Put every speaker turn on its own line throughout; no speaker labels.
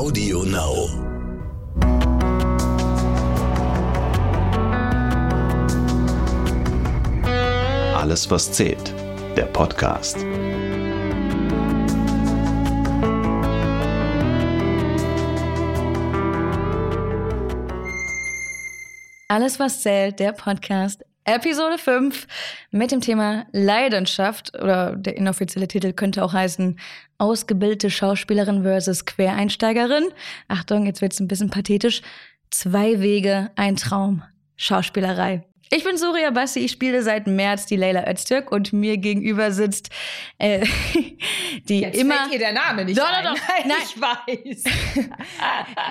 Audio Now. Alles, was zählt. Der Podcast.
Alles, was zählt, der Podcast. Episode 5 mit dem Thema Leidenschaft oder der inoffizielle Titel könnte auch heißen Ausgebildete Schauspielerin versus Quereinsteigerin. Achtung, jetzt wird's ein bisschen pathetisch. Zwei Wege, ein Traum. Schauspielerei. Ich bin Surya Bassi, ich spiele seit März die Leila Öztürk und mir gegenüber sitzt äh, die
Jetzt
immer...
fällt ihr der Name nicht
Doch,
ein.
doch, doch. Nein.
Ich weiß.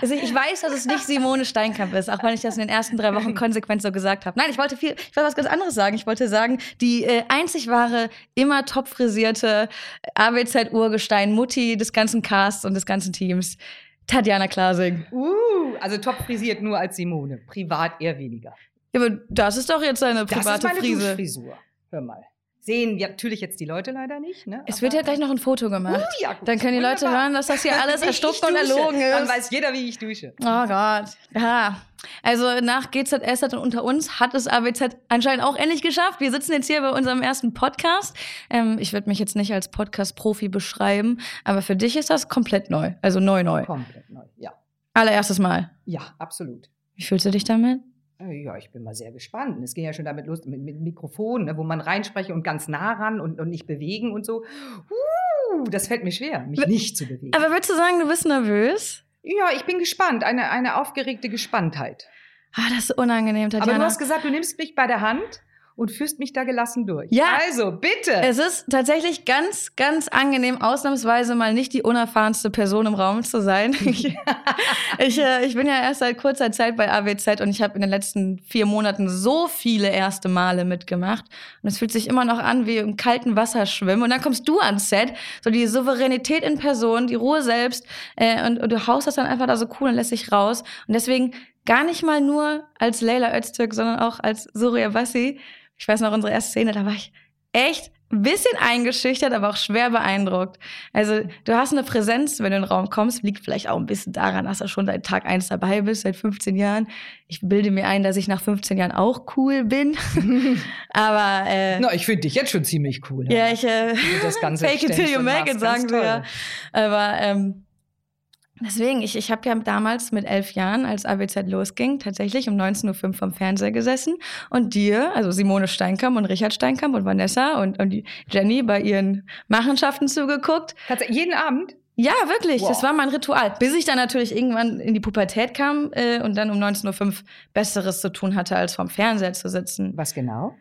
Also ich weiß, dass es nicht Simone Steinkamp ist, auch wenn ich das in den ersten drei Wochen konsequent so gesagt habe. Nein, ich wollte viel, ich wollte was ganz anderes sagen. Ich wollte sagen, die äh, einzig wahre, immer top frisierte AWZ-Urgestein, Mutti des ganzen Casts und des ganzen Teams, Tatjana Klasing.
Uh, also top frisiert nur als Simone. Privat eher weniger.
Ja, aber das ist doch jetzt seine
Das ist
private
meine
Frise.
Duschfrisur. Hör mal. Sehen ja, natürlich jetzt die Leute leider nicht. Ne?
Es wird ja gleich noch ein Foto gemacht.
Uh, ja, gut.
Dann können die Leute
Wunderbar.
hören, dass das hier alles
ich
und erlogen
Dann
ist.
weiß jeder, wie ich dusche.
Oh Gott. Ja. Also nach GZS und unter uns hat es AWZ anscheinend auch endlich geschafft. Wir sitzen jetzt hier bei unserem ersten Podcast. Ähm, ich würde mich jetzt nicht als Podcast-Profi beschreiben, aber für dich ist das komplett neu. Also neu, neu.
Komplett neu. Ja.
Allererstes Mal.
Ja, absolut.
Wie fühlst du dich damit?
Äh, Ja, ich bin mal sehr gespannt. Es ging ja schon damit los mit, mit Mikrofon, ne, wo man reinspreche und ganz nah ran und, und nicht bewegen und so. Uh, das fällt mir schwer, mich nicht zu bewegen.
Aber würdest du sagen, du bist nervös?
Ja, ich bin gespannt. Eine, eine aufgeregte Gespanntheit.
Ah, das ist unangenehm, Tatjana.
Aber du hast gesagt, du nimmst mich bei der Hand und führst mich da gelassen durch.
Ja.
Also, bitte.
Es ist tatsächlich ganz, ganz angenehm, ausnahmsweise mal nicht die unerfahrenste Person im Raum zu sein. Ich, ich, äh, ich bin ja erst seit kurzer Zeit bei AWZ und ich habe in den letzten vier Monaten so viele erste Male mitgemacht. Und es fühlt sich immer noch an wie im kalten Wasser schwimmen. Und dann kommst du ans Set, so die Souveränität in Person, die Ruhe selbst. Äh, und, und du haust das dann einfach da so cool und lässt dich raus. Und deswegen gar nicht mal nur als Leila Öztürk, sondern auch als Surya Bassi. Ich weiß noch, unsere erste Szene, da war ich echt ein bisschen eingeschüchtert, aber auch schwer beeindruckt. Also du hast eine Präsenz, wenn du in den Raum kommst, liegt vielleicht auch ein bisschen daran, dass du schon seit Tag eins dabei bist, seit 15 Jahren. Ich bilde mir ein, dass ich nach 15 Jahren auch cool bin. aber äh,
Na, ich finde dich jetzt schon ziemlich cool.
ja, ich äh,
das Ganze
fake it till you make it, sagen
toll.
Aber ähm, deswegen, ich, ich habe ja damals mit elf Jahren, als AWZ losging, tatsächlich um 19.05 Uhr vom Fernseher gesessen und dir, also Simone Steinkamp und Richard Steinkamp und Vanessa und, und Jenny bei ihren Machenschaften zugeguckt.
Tatsächlich, jeden Abend?
Ja, wirklich,
Wow.
das war mein Ritual. Bis ich dann natürlich irgendwann in die Pubertät kam äh, und dann um 19.05 Uhr Besseres zu tun hatte, als vorm Fernseher zu sitzen.
Was genau?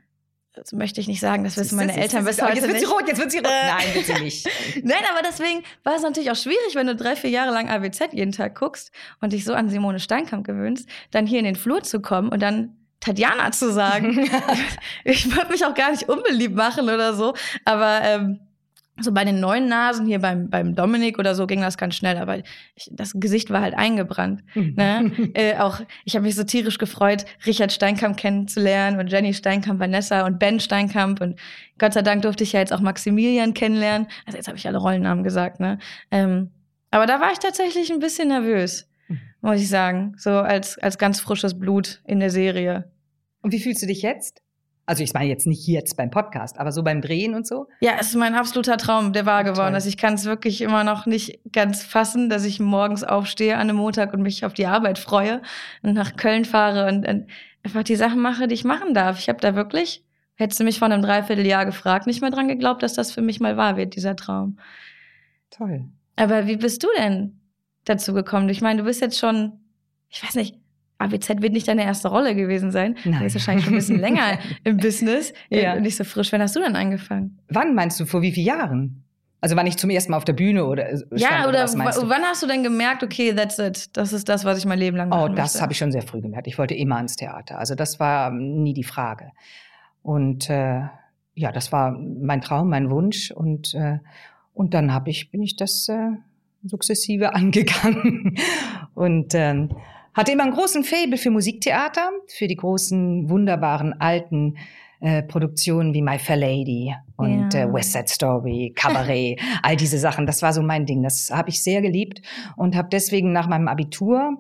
Das möchte ich nicht sagen, das wissen meine Eltern
du,
heute
Jetzt wird sie rot, jetzt wird sie rot. Nein, wird sie nicht.
Nein, aber deswegen war es natürlich auch schwierig, wenn du drei, vier Jahre lang AWZ jeden Tag guckst und dich so an Simone Steinkamp gewöhnst, dann hier in den Flur zu kommen und dann Tatjana zu sagen. ich würde mich auch gar nicht unbeliebt machen oder so, aber ähm, so bei den neuen Nasen hier beim, beim Dominik oder so ging das ganz schnell, aber ich, das Gesicht war halt eingebrannt. Ne? äh, auch ich habe mich so tierisch gefreut, Richard Steinkamp kennenzulernen und Jenny Steinkamp, Vanessa und Ben Steinkamp und Gott sei Dank durfte ich ja jetzt auch Maximilian kennenlernen. Also jetzt habe ich alle Rollennamen gesagt, ne? Ähm, aber da war ich tatsächlich ein bisschen nervös, muss ich sagen, so als als ganz frisches Blut in der Serie.
Und wie fühlst du dich jetzt? Also ich meine jetzt nicht jetzt beim Podcast, aber so beim Drehen und so?
Ja, es ist mein absoluter Traum, der wahr geworden ist. Ich kann es wirklich immer noch nicht ganz fassen, dass ich morgens aufstehe an einem Montag und mich auf die Arbeit freue und nach Köln fahre und, und einfach die Sachen mache, die ich machen darf. Ich habe da wirklich, hättest du mich vor einem Dreivierteljahr gefragt, nicht mehr dran geglaubt, dass das für mich mal wahr wird, dieser Traum.
Toll.
Aber wie bist du denn dazu gekommen? Ich meine, du bist jetzt schon, ich weiß nicht, ABZ wird nicht deine erste Rolle gewesen sein.
Nein.
Du bist wahrscheinlich schon ein bisschen länger im Business
Ja.
und nicht so frisch. Wann hast du denn angefangen?
Wann meinst du, vor wie vielen Jahren? Also wann ich zum ersten Mal auf der Bühne oder äh,
Ja, oder
du?
wann hast du denn gemerkt, okay, that's it, das ist das, was ich mein Leben lang machen
Oh, das habe ich schon sehr früh gemerkt. Ich wollte immer ins Theater. Also das war ähm, nie die Frage. Und äh, ja, das war mein Traum, mein Wunsch. Und, äh, und dann hab ich, bin ich das äh, sukzessive angegangen. Und ähm, hatte immer einen großen Faible für Musiktheater, für die großen, wunderbaren, alten äh, Produktionen wie My Fair Lady und
Ja.
äh, West Side Story, Cabaret, all diese Sachen. Das war so mein Ding. Das habe ich sehr geliebt und habe deswegen nach meinem Abitur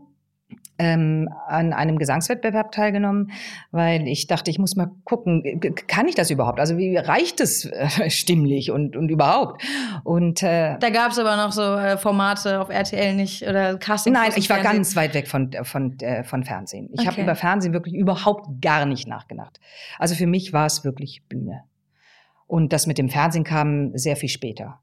ähm, an einem Gesangswettbewerb teilgenommen, weil ich dachte, ich muss mal gucken, g- kann ich das überhaupt? Also wie reicht es äh, stimmlich und, und überhaupt? Und äh,
Da gab es aber noch so äh, Formate auf RTL nicht oder Casting.
Nein, ich war ganz weit weg von, von, äh, von Fernsehen. Ich habe
Okay.
über Fernsehen wirklich überhaupt gar nicht nachgedacht. Also für mich war es wirklich Bühne. Und das mit dem Fernsehen kam sehr viel später.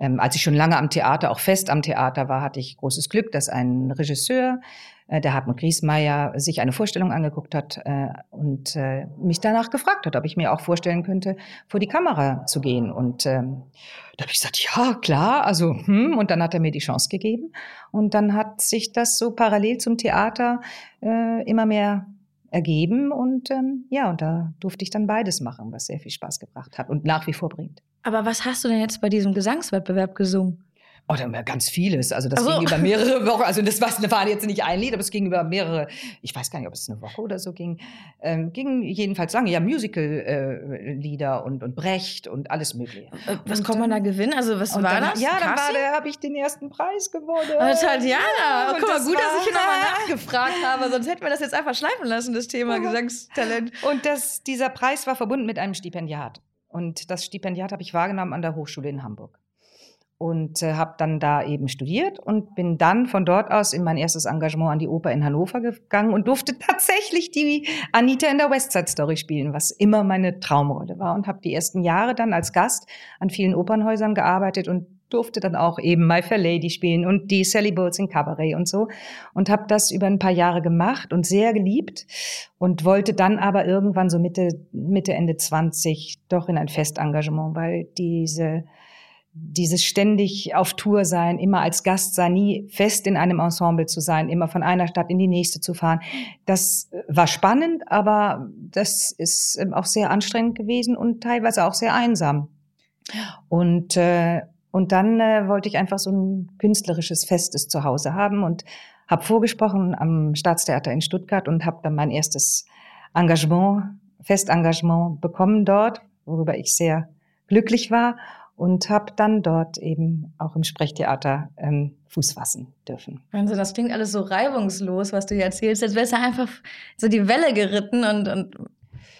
Ähm, als ich schon lange am Theater, auch fest am Theater war, hatte ich großes Glück, dass ein Regisseur, äh, der Hartmut Griesmeier, sich eine Vorstellung angeguckt hat äh, und äh, mich danach gefragt hat, ob ich mir auch vorstellen könnte, vor die Kamera zu gehen. Und ähm, da habe ich gesagt, ja, klar, also, hm, und dann hat er mir die Chance gegeben. Und dann hat sich das so parallel zum Theater äh, immer mehr ergeben. Und ähm, ja, und da durfte ich dann beides machen, was sehr viel Spaß gebracht hat und nach wie vor bringt.
Aber was hast du denn jetzt bei diesem Gesangswettbewerb gesungen?
Oh, da war ganz vieles. Also das
Ach so.
ging über mehrere Wochen. Also das war, jetzt nicht ein Lied, aber es ging über mehrere, ich weiß gar nicht, ob es eine Woche oder so ging. Ähm, ging jedenfalls lange, ja, Musical-Lieder und, und Brecht und alles mögliche.
Äh, Was
Und,
kommt man da gewinnen? Also was war
dann,
das?
Ja, dann der, habe ich den ersten Preis gewonnen.
Oh, Tatjana,
und
guck mal,
das
gut, dass ich hier nochmal nachgefragt habe, sonst hätten wir das jetzt einfach schleifen lassen, das Thema. Gesangstalent.
Und das, dieser Preis war verbunden mit einem Stipendiat. Und das Stipendiat habe ich wahrgenommen an der Hochschule in Hamburg. Und äh, habe dann da eben studiert und bin dann von dort aus in mein erstes Engagement an die Oper in Hannover gegangen und durfte tatsächlich die Anita in der West Side Story spielen, was immer meine Traumrolle war. Und habe die ersten Jahre dann als Gast an vielen Opernhäusern gearbeitet und durfte dann auch eben My Fair Lady spielen und die Sally Bowles in Cabaret und so. Und habe das über ein paar Jahre gemacht und sehr geliebt und wollte dann aber irgendwann so Mitte, Mitte, Ende 20 doch in ein Festengagement, weil diese, dieses ständig auf Tour sein, immer als Gast sein, nie fest in einem Ensemble zu sein, immer von einer Stadt in die nächste zu fahren, das war spannend, aber das ist ähm, auch sehr anstrengend gewesen und teilweise auch sehr einsam. Und, äh, und dann äh, wollte ich einfach so ein künstlerisches Festes zu Hause haben und habe vorgesprochen am Staatstheater in Stuttgart und habe dann mein erstes Engagement, Festengagement bekommen dort, worüber ich sehr glücklich war und habe dann dort eben auch im Sprechtheater ähm, Fuß fassen dürfen.
Also das klingt alles so reibungslos, was du hier erzählst, als wärst du einfach so die Welle geritten und, und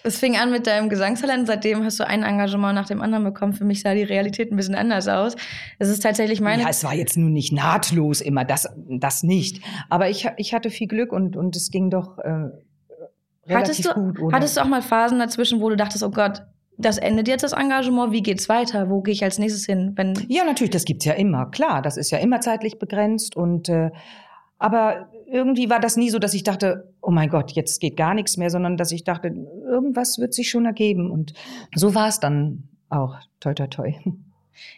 es fing an mit deinem Gesangstalent. Seitdem hast du ein Engagement nach dem anderen bekommen. Für mich sah die Realität ein bisschen anders aus. Es ist tatsächlich meine.
Ja, es war jetzt nun nicht nahtlos immer, das, das nicht. Aber ich, ich hatte viel Glück und, und es ging doch äh, relativ
hattest, du,
gut. ohne-
hattest du auch mal Phasen dazwischen, wo du dachtest, oh Gott, das endet jetzt das Engagement, wie geht's weiter? Wo gehe ich als nächstes hin? Wenn
Ja, natürlich, das gibt's ja immer, klar. Das ist ja immer zeitlich begrenzt und äh, aber irgendwie war das nie so, dass ich dachte, oh mein Gott, jetzt geht gar nichts mehr, sondern dass ich dachte, irgendwas wird sich schon ergeben. Und so war es dann auch. Toi, toi, toi.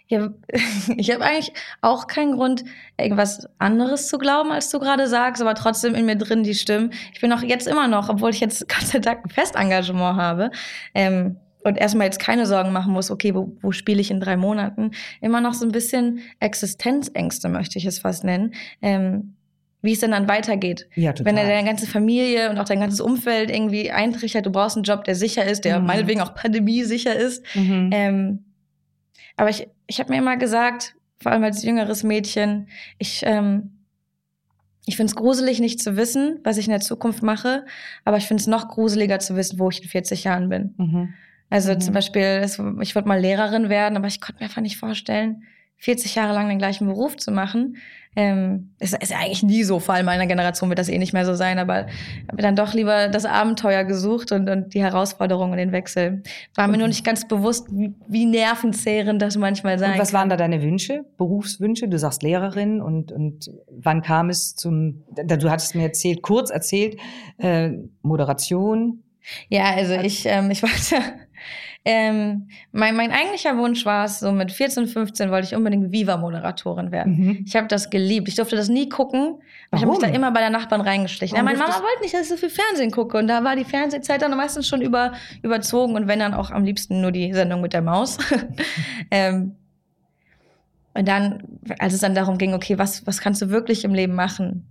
Ja, ich habe eigentlich auch keinen Grund, irgendwas anderes zu glauben, als du gerade sagst, aber trotzdem in mir drin die Stimmen. Ich bin auch jetzt immer noch, obwohl ich jetzt Gott sei Dank ein Festengagement habe ähm, und erstmal jetzt keine Sorgen machen muss, okay, wo, wo spiele ich in drei Monaten, immer noch so ein bisschen Existenzängste, möchte ich es fast nennen. Ähm, wie es denn dann weitergeht.
Ja, total.
Wenn deine ganze Familie und auch dein ganzes Umfeld irgendwie eintrichtert, du brauchst einen Job, der sicher ist, der
Mhm.
meinetwegen auch pandemiesicher ist.
mhm.
Ähm, aber ich, ich habe mir immer gesagt, vor allem als jüngeres Mädchen, ich, ähm, ich finde es gruselig, nicht zu wissen, was ich in der Zukunft mache, aber ich finde es noch gruseliger zu wissen, wo ich in 40 Jahren bin.
Mhm.
Also
Mhm.
zum Beispiel, ich wollte mal Lehrerin werden, aber ich konnte mir einfach nicht vorstellen, 40 Jahre lang den gleichen Beruf zu machen. Ähm, ist, ist eigentlich nie so, vor allem meiner Generation wird das eh nicht mehr so sein, aber habe mir dann doch lieber das Abenteuer gesucht und, und die Herausforderung und den Wechsel. War mir nur nicht ganz bewusst, wie, wie nervenzehrend das manchmal sein
Und was waren da deine Wünsche, Berufswünsche? Du sagst Lehrerin und, und wann kam es zum, du hattest mir erzählt, kurz erzählt, äh, Moderation.
Ja, also ich, ähm, ich wollte, ähm, mein, mein eigentlicher Wunsch war es, so mit 14, 15 wollte ich unbedingt Viva-Moderatorin werden.
Mhm.
Ich habe das geliebt. Ich durfte das nie gucken. Ich habe mich da immer bei der Nachbarn reingeschlichen. Ja, meine Mama wollte nicht, dass ich so viel Fernsehen gucke. Und da war die Fernsehzeit dann meistens schon über, überzogen. Und wenn dann auch am liebsten nur die Sendung mit der Maus. ähm, und dann, als es dann darum ging, okay, was, was kannst du wirklich im Leben machen?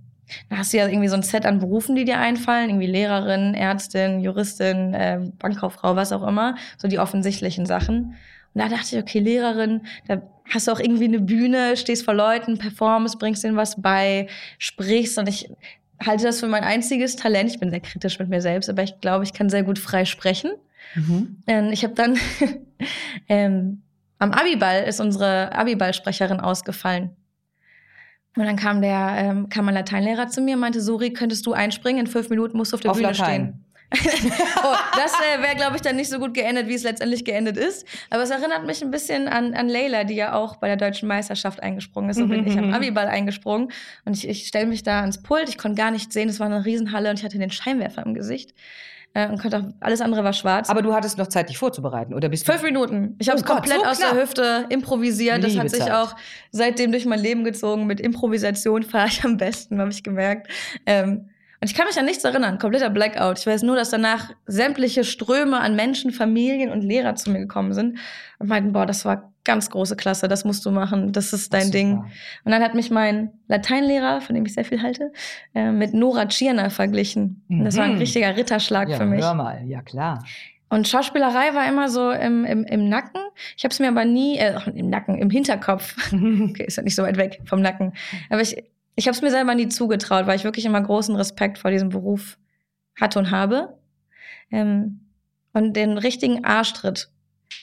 Da hast du ja irgendwie so ein Set an Berufen, die dir einfallen, irgendwie Lehrerin, Ärztin, Juristin, äh, Bankkauffrau, was auch immer, so die offensichtlichen Sachen. Und da dachte ich, okay, Lehrerin, da hast du auch irgendwie eine Bühne, stehst vor Leuten, performst, bringst denen was bei, sprichst und ich halte das für mein einziges Talent. Ich bin sehr kritisch mit mir selbst, aber ich glaube, ich kann sehr gut frei sprechen. Mhm. Ähm, ich habe dann ähm, am Abiball ist unsere Abiball-Sprecherin ausgefallen. Und dann kam der, ähm, kam ein Lateinlehrer zu mir und meinte, Suri, könntest du einspringen? In fünf Minuten musst du auf der auf Bühne Latein. stehen. oh, das äh, wäre, glaube ich, dann nicht so gut geendet, wie es letztendlich geendet ist. Aber es erinnert mich ein bisschen an, an Leila, die ja auch bei der deutschen Meisterschaft eingesprungen ist. So bin ich am Abiball eingesprungen. Und ich, ich stelle mich da ans Pult. Ich konnte gar nichts sehen. Es war eine Riesenhalle und ich hatte den Scheinwerfer im Gesicht äh, und konnte auch, alles andere war schwarz.
Aber du hattest noch Zeit, dich vorzubereiten, oder bist
Fünf Minuten. Ich habe es oh komplett so aus der Hüfte improvisiert. Liebe das hat sich Zeit. auch seitdem durch mein Leben gezogen. Mit Improvisation fahre ich am besten, habe ich gemerkt. Ähm, und ich kann mich an nichts erinnern, kompletter Blackout. Ich weiß nur, dass danach sämtliche Ströme an Menschen, Familien und Lehrer zu mir gekommen sind und meinten, boah, das war ganz große Klasse, das musst du machen, das ist dein Ding. Und dann hat mich mein Lateinlehrer, von dem ich sehr viel halte, äh, mit Nora Tschirner verglichen. Mhm. Das war ein mhm. richtiger Ritterschlag
ja,
für mich.
Hör mal, ja klar.
Und Schauspielerei war immer so im, im, im Nacken. Ich habe es mir aber nie, äh, im Nacken, im Hinterkopf. okay, ist ja nicht so weit weg vom Nacken. Aber ich, ich habe es mir selber nie zugetraut, weil ich wirklich immer großen Respekt vor diesem Beruf hatte und habe. Ähm, und den richtigen Arschtritt,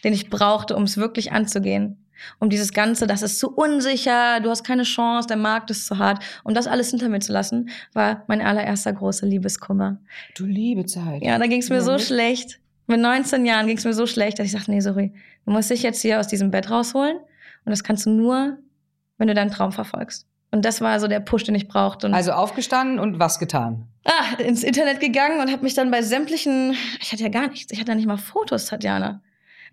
den ich brauchte, um es wirklich anzugehen. Um dieses Ganze, das ist zu unsicher, du hast keine Chance, der Markt ist zu hart. Um das alles hinter mir zu lassen, war mein allererster großer Liebeskummer.
Du liebe Zeit.
Ja, da ging es mir ja. so schlecht. Mit 19 Jahren ging es mir so schlecht, dass ich sagte, nee, sorry, du musst dich jetzt hier aus diesem Bett rausholen. Und das kannst du nur, wenn du deinen Traum verfolgst. Und das war so der Push, den ich brauchte. Und
also aufgestanden und was getan?
Ah, ins Internet gegangen und habe mich dann bei sämtlichen, ich hatte ja gar nichts, ich hatte ja nicht mal Fotos, Tatjana.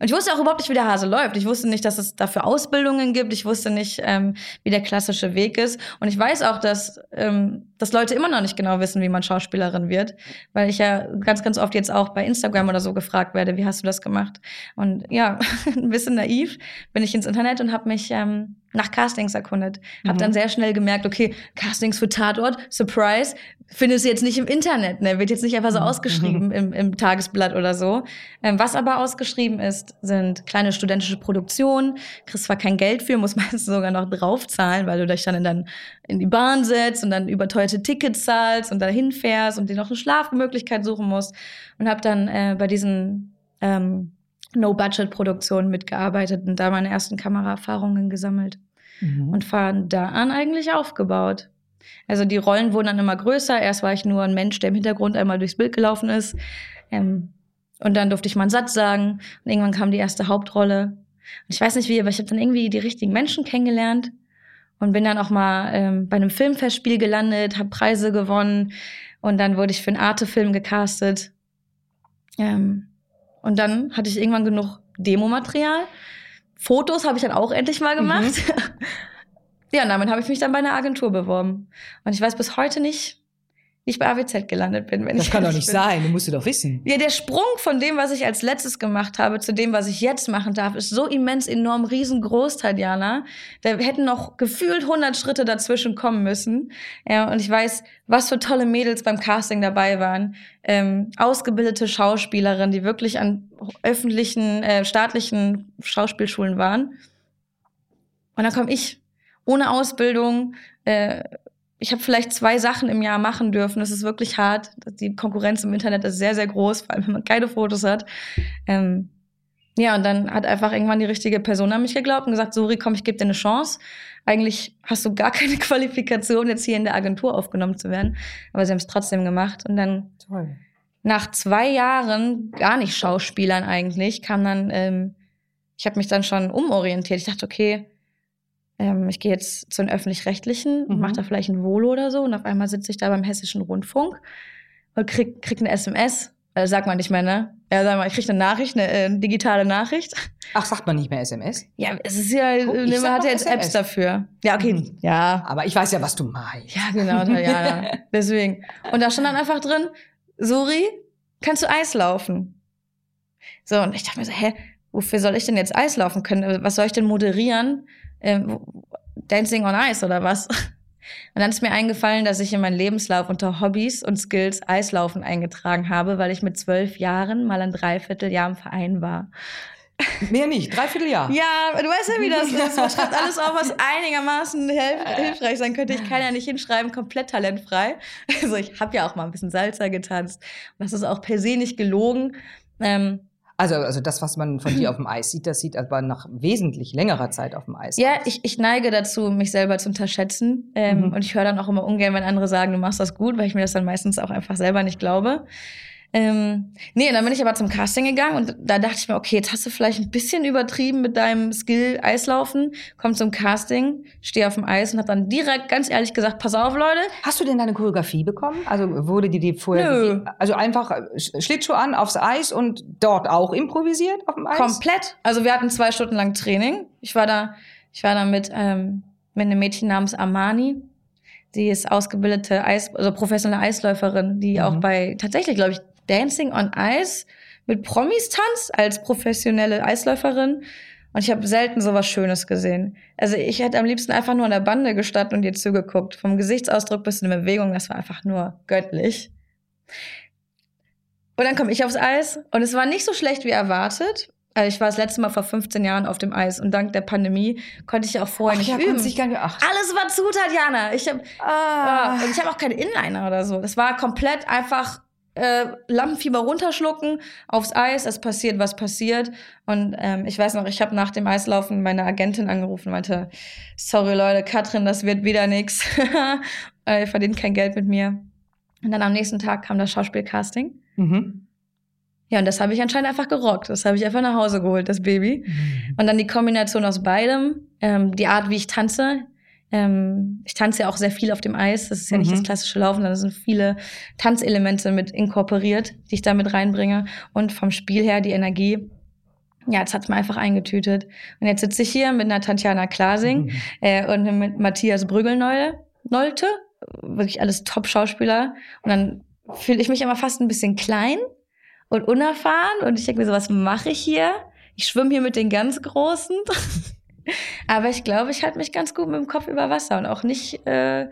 Und ich wusste auch überhaupt nicht, wie der Hase läuft. Ich wusste nicht, dass es dafür Ausbildungen gibt. Ich wusste nicht, ähm, wie der klassische Weg ist. Und ich weiß auch, dass, ähm, dass Leute immer noch nicht genau wissen, wie man Schauspielerin wird. Weil ich ja ganz, ganz oft jetzt auch bei Instagram oder so gefragt werde, wie hast du das gemacht? Und ja, ein bisschen naiv bin ich ins Internet und habe mich ähm, nach Castings erkundet. Mhm. Habe dann sehr schnell gemerkt, okay, Castings für Tatort, Surprise, findest du jetzt nicht im Internet, ne? Wird jetzt nicht einfach so mhm. ausgeschrieben im, im Tagesblatt oder so. Ähm, was aber ausgeschrieben ist, sind kleine studentische Produktionen. Kriegst zwar kein Geld für, muss meistens sogar noch draufzahlen, weil du dich dann in, dann in die Bahn setzt und dann überteuerte Tickets zahlst und dahin fährst und dir noch eine Schlafmöglichkeit suchen musst. Und habe dann äh, bei diesen ähm, No-Budget-Produktionen mitgearbeitet und da meine ersten Kameraerfahrungen gesammelt. Mhm. Und von da an eigentlich aufgebaut. Also die Rollen wurden dann immer größer. Erst war ich nur ein Mensch, der im Hintergrund einmal durchs Bild gelaufen ist. Ähm, und dann durfte ich mal einen Satz sagen. Und irgendwann kam die erste Hauptrolle. Und ich weiß nicht wie, aber ich habe dann irgendwie die richtigen Menschen kennengelernt und bin dann auch mal ähm, bei einem Filmfestspiel gelandet, habe Preise gewonnen und dann wurde ich für einen Arte-Film gecastet. Ähm, und dann hatte ich irgendwann genug Demomaterial. Fotos habe ich dann auch endlich mal gemacht. Mhm. ja, und damit habe ich mich dann bei einer Agentur beworben. Und ich weiß bis heute nicht, ich bei AWZ gelandet bin.
Wenn
das
ich kann doch nicht bin. sein, du musst du doch wissen.
Ja, der Sprung von dem, was ich als letztes gemacht habe, zu dem, was ich jetzt machen darf, ist so immens enorm riesengroß, Tatjana. Da hätten noch gefühlt 100 Schritte dazwischen kommen müssen. Ja, und ich weiß, was für tolle Mädels beim Casting dabei waren. Ähm, ausgebildete Schauspielerinnen, die wirklich an öffentlichen, äh, staatlichen Schauspielschulen waren. Und dann komme ich ohne Ausbildung, äh, ich habe vielleicht zwei Sachen im Jahr machen dürfen. Das ist wirklich hart. Die Konkurrenz im Internet ist sehr, sehr groß, vor allem wenn man keine Fotos hat. Ähm, ja, und dann hat einfach irgendwann die richtige Person an mich geglaubt und gesagt, Suri, komm, ich gebe dir eine Chance. Eigentlich hast du gar keine Qualifikation, jetzt hier in der Agentur aufgenommen zu werden. Aber sie haben es trotzdem gemacht. Und dann Toll. nach zwei Jahren, gar nicht Schauspielern eigentlich, kam dann, ähm, ich habe mich dann schon umorientiert. Ich dachte, okay, ähm, ich gehe jetzt zu den öffentlich-rechtlichen und mhm. mache da vielleicht ein Volo oder so und auf einmal sitze ich da beim hessischen Rundfunk und krieg, krieg eine SMS. Also sagt man nicht mehr, ne? Ja, sag mal, ich krieg eine Nachricht, eine äh, digitale Nachricht.
Ach, sagt man nicht mehr SMS?
Ja, es ist ja, oh, man hat ja jetzt SMS. Apps dafür. Ja, okay. Mhm. Ja.
Aber ich weiß ja, was du meinst.
Ja, genau, ja, ja. Deswegen. Und da stand dann einfach drin, Suri, kannst du Eis laufen? So, und ich dachte mir so, hä, wofür soll ich denn jetzt Eis laufen können? Was soll ich denn moderieren? Ähm, Dancing on Ice oder was. Und dann ist mir eingefallen, dass ich in meinen Lebenslauf unter Hobbys und Skills Eislaufen eingetragen habe, weil ich mit zwölf Jahren mal ein Dreivierteljahr im Verein war.
Mehr nicht, dreiviertel Jahr.
Ja, du weißt ja, wie das ist. Man schreibt alles auf, was einigermaßen hilf hilfreich sein könnte. Ich kann ja nicht hinschreiben, komplett talentfrei. Also ich habe ja auch mal ein bisschen Salzer getanzt. Das ist auch per se nicht gelogen. Ähm,
also, also das, was man von dir auf dem Eis sieht, das sieht aber nach wesentlich längerer Zeit auf dem Eis
ja,
aus.
ich, ich neige dazu, mich selber zu unterschätzen. Ähm,
Mhm.
Und ich höre dann auch immer ungern, wenn andere sagen, du machst das gut, weil ich mir das dann meistens auch einfach selber nicht glaube. Ähm, nee, dann bin ich aber zum Casting gegangen und da dachte ich mir, okay, jetzt hast du vielleicht ein bisschen übertrieben mit deinem Skill Eislaufen. Komm zum Casting, stehe auf dem Eis und hab dann direkt ganz ehrlich gesagt, pass auf, Leute,
Hast du denn deine Choreografie bekommen? Also wurde dir die vorher
Nö.
also einfach äh, Sch- Schlittschuh an aufs Eis und dort auch improvisiert auf dem Eis?
Komplett. Also wir hatten zwei Stunden lang Training. Ich war da, ich war da mit, ähm, mit einem Mädchen namens Armani. Die ist ausgebildete Eis, also professionelle Eisläuferin, die
Mhm.
auch bei tatsächlich, glaube ich, Dancing on Ice mit Promis tanzt als professionelle Eisläuferin. Und ich habe selten sowas Schönes gesehen. Also ich hätte am liebsten einfach nur an der Bande gestanden und ihr zugeguckt. Vom Gesichtsausdruck bis in der Bewegung, das war einfach nur göttlich. Und dann komme ich aufs Eis und es war nicht so schlecht wie erwartet. Also ich war das letzte Mal vor 15 Jahren auf dem Eis und dank der Pandemie konnte ich auch vorher
Ach
nicht
ja,
üben.
dich gar nicht, ach,
Alles war zu, Tatjana. Ich habe
ah.
und ich habe auch keine Inliner oder so. Das war komplett einfach äh, Lampenfieber runterschlucken aufs Eis. Es passiert, was passiert. Und ähm, ich weiß noch, ich habe nach dem Eislaufen meine Agentin angerufen und meinte, sorry Leute, Katrin, das wird wieder nix. Äh, Ihr verdient kein Geld mit mir. Und dann am nächsten Tag kam das Schauspielcasting.
Mhm.
Ja, und das habe ich anscheinend einfach gerockt. Das habe ich einfach nach Hause geholt, das Baby. Und dann die Kombination aus beidem, ähm, die Art, wie ich tanze. Ähm, ich tanze ja auch sehr viel auf dem Eis. Das ist ja nicht
Mhm.
das klassische Laufen, da sind viele Tanzelemente mit inkorporiert, die ich da mit reinbringe. Und vom Spiel her die Energie. Ja, jetzt hat's mir einfach eingetütet. Und jetzt sitze ich hier mit einer Tatjana Klasing
Mhm.
äh, und mit Matthias Brügelnolte. Nolte. Wirklich alles Top-Schauspieler. Und dann fühle ich mich immer fast ein bisschen klein und unerfahren. Und ich denke mir so, was mache ich hier? Ich schwimme hier mit den ganz Großen. Aber ich glaube, ich halte mich ganz gut mit dem Kopf über Wasser und auch nicht, äh,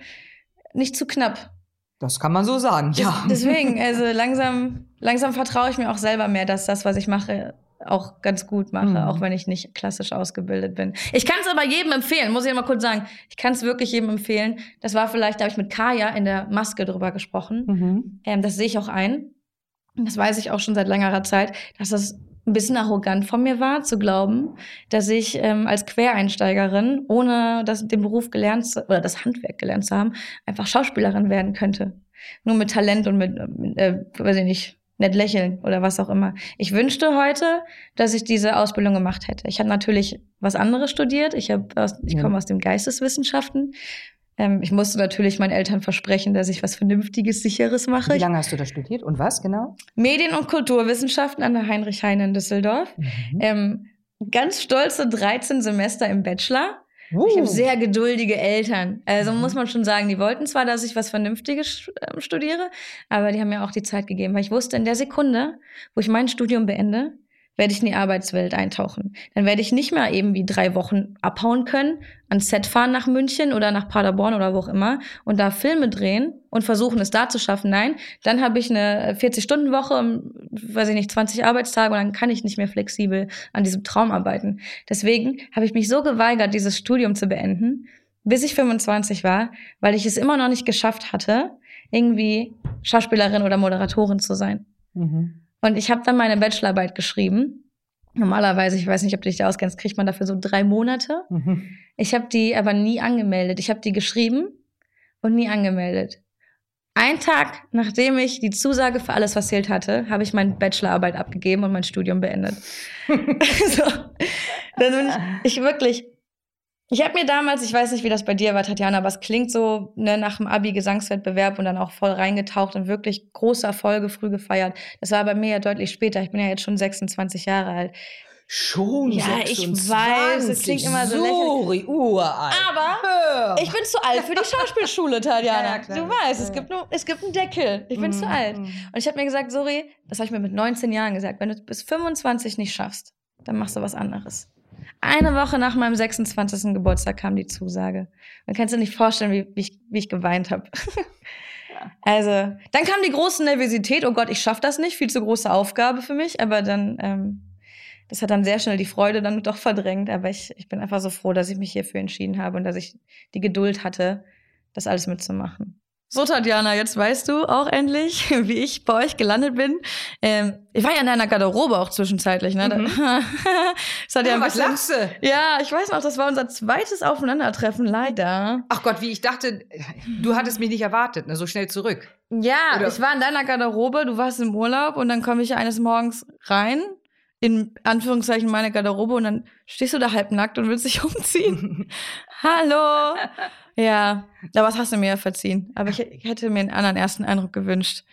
nicht zu knapp.
Das kann man so sagen, ja.
Des- Deswegen, also langsam, langsam vertraue ich mir auch selber mehr, dass das, was ich mache, auch ganz gut mache,
Mhm.
auch wenn ich nicht klassisch ausgebildet bin. Ich kann es aber jedem empfehlen, muss ich mal kurz sagen. Ich kann es wirklich jedem empfehlen. Das war vielleicht, da habe ich mit Kaya in der Maske drüber gesprochen.
Mhm.
Ähm, das sehe ich auch ein. Das weiß ich auch schon seit längerer Zeit, dass das ein bisschen arrogant von mir war, zu glauben, dass ich ähm, als Quereinsteigerin, ohne das, den Beruf gelernt zu, oder das Handwerk gelernt zu haben, einfach Schauspielerin werden könnte. Nur mit Talent und mit, äh, weiß ich nicht, nett lächeln oder was auch immer. Ich wünschte heute, dass ich diese Ausbildung gemacht hätte. Ich habe natürlich was anderes studiert. Ich, hab aus, ich komme aus den Geisteswissenschaften. Ähm, ich musste natürlich meinen Eltern versprechen, dass ich was Vernünftiges, Sicheres mache.
Wie lange hast du da studiert und was genau?
Medien- und Kulturwissenschaften an der Heinrich Heine in Düsseldorf.
Mhm.
Ähm, ganz stolze 13 Semester im Bachelor.
Uh.
Ich habe sehr geduldige Eltern. Also
Mhm.
muss man schon sagen, die wollten zwar, dass ich was Vernünftiges ähm, studiere, aber die haben mir auch die Zeit gegeben, weil ich wusste, in der Sekunde, wo ich mein Studium beende, werde ich in die Arbeitswelt eintauchen. Dann werde ich nicht mehr eben wie drei Wochen abhauen können, ans Set fahren nach München oder nach Paderborn oder wo auch immer und da Filme drehen und versuchen, es da zu schaffen. Nein, dann habe ich eine 40-Stunden-Woche, um, weiß ich nicht, 20 Arbeitstage und dann kann ich nicht mehr flexibel an diesem Traum arbeiten. Deswegen habe ich mich so geweigert, dieses Studium zu beenden, bis ich 25 war, weil ich es immer noch nicht geschafft hatte, irgendwie Schauspielerin oder Moderatorin zu sein.
Mhm.
Und ich habe dann meine Bachelorarbeit geschrieben. Normalerweise, ich weiß nicht, ob du dich da auskennst, kriegt man dafür so drei Monate.
Mhm.
Ich habe die aber nie angemeldet. Ich habe die geschrieben und nie angemeldet. Ein Tag, nachdem ich die Zusage für alles, was zählt hatte, habe ich meine Bachelorarbeit abgegeben und mein Studium beendet. so, dann bin ich, ich wirklich. Ich habe mir damals, ich weiß nicht, wie das bei dir war, Tatjana, aber es klingt so ne, nach dem Abi-Gesangswettbewerb und dann auch voll reingetaucht und wirklich große Erfolge früh gefeiert. Das war bei mir ja deutlich später. Ich bin ja jetzt schon 26 Jahre alt.
Schon
Ja, ich
26.
weiß, es klingt immer so
Sorry, uralt.
Aber
Hör
Ich bin zu alt für die Schauspielschule, Tatjana.
Ja, ja,
du weißt, es
Ja.
gibt nur, es gibt einen Deckel. Ich bin
Mhm.
zu alt. Und ich habe mir gesagt, sorry, das habe ich mir mit 19 Jahren gesagt, wenn du es bis 25 nicht schaffst, dann machst du was anderes. Eine Woche nach meinem 26. Geburtstag kam die Zusage. Man kann sich nicht vorstellen, wie, wie, ich, wie ich geweint habe. Also, dann kam die große Nervosität, oh Gott, ich schaffe das nicht, viel zu große Aufgabe für mich, aber dann, ähm, das hat dann sehr schnell die Freude dann doch verdrängt, aber ich, ich bin einfach so froh, dass ich mich hierfür entschieden habe und dass ich die Geduld hatte, das alles mitzumachen. So, Tatjana, jetzt weißt du auch endlich, wie ich bei euch gelandet bin. Ähm, ich war ja in deiner Garderobe auch zwischenzeitlich, ne? Mhm. das hat ja, ein bisschen,
Klasse.
Ja, ich weiß noch, das war unser zweites Aufeinandertreffen, leider.
Ach Gott, wie ich dachte, du hattest mich nicht erwartet, ne? so schnell zurück.
Ja, Oder? ich war in deiner Garderobe, du warst im Urlaub und dann komme ich eines Morgens rein in Anführungszeichen meine Garderobe und dann stehst du da halbnackt und willst dich umziehen. Hallo. Ja, aber was hast du mir ja verziehen. Aber ich, ich hätte mir einen anderen ersten Eindruck gewünscht.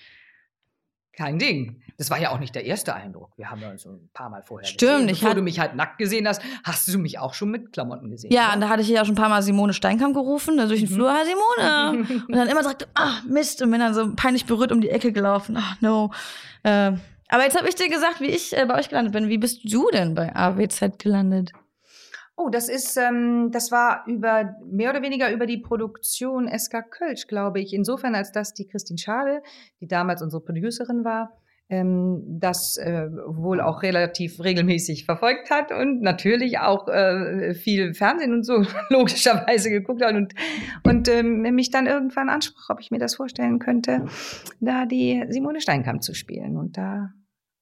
Kein Ding. Das war ja auch nicht der erste Eindruck. Wir haben ja uns ein paar Mal vorher
Stimmt,
gesehen. Bevor du mich halt nackt gesehen hast, hast du mich auch schon mit Klamotten gesehen.
Ja,
oder?
und da hatte ich ja schon ein paar Mal Simone Steinkamp gerufen, da durch den mhm. Flur, ah, Simone. und dann immer sagte, ah, Mist, und bin dann so peinlich berührt um die Ecke gelaufen. Ach, no. Äh, aber jetzt habe ich dir gesagt, wie ich äh, bei euch gelandet bin. Wie bist du denn bei AWZ gelandet?
Oh, das ist, ähm, das war über mehr oder weniger über die Produktion SK Kölsch, glaube ich. Insofern, als dass die Christine Schade, die damals unsere Producerin war, ähm, das äh, wohl auch relativ regelmäßig verfolgt hat und natürlich auch äh, viel Fernsehen und so logischerweise geguckt hat und, und ähm, mich dann irgendwann ansprach, ob ich mir das vorstellen könnte, da die Simone Steinkamp zu spielen. Und da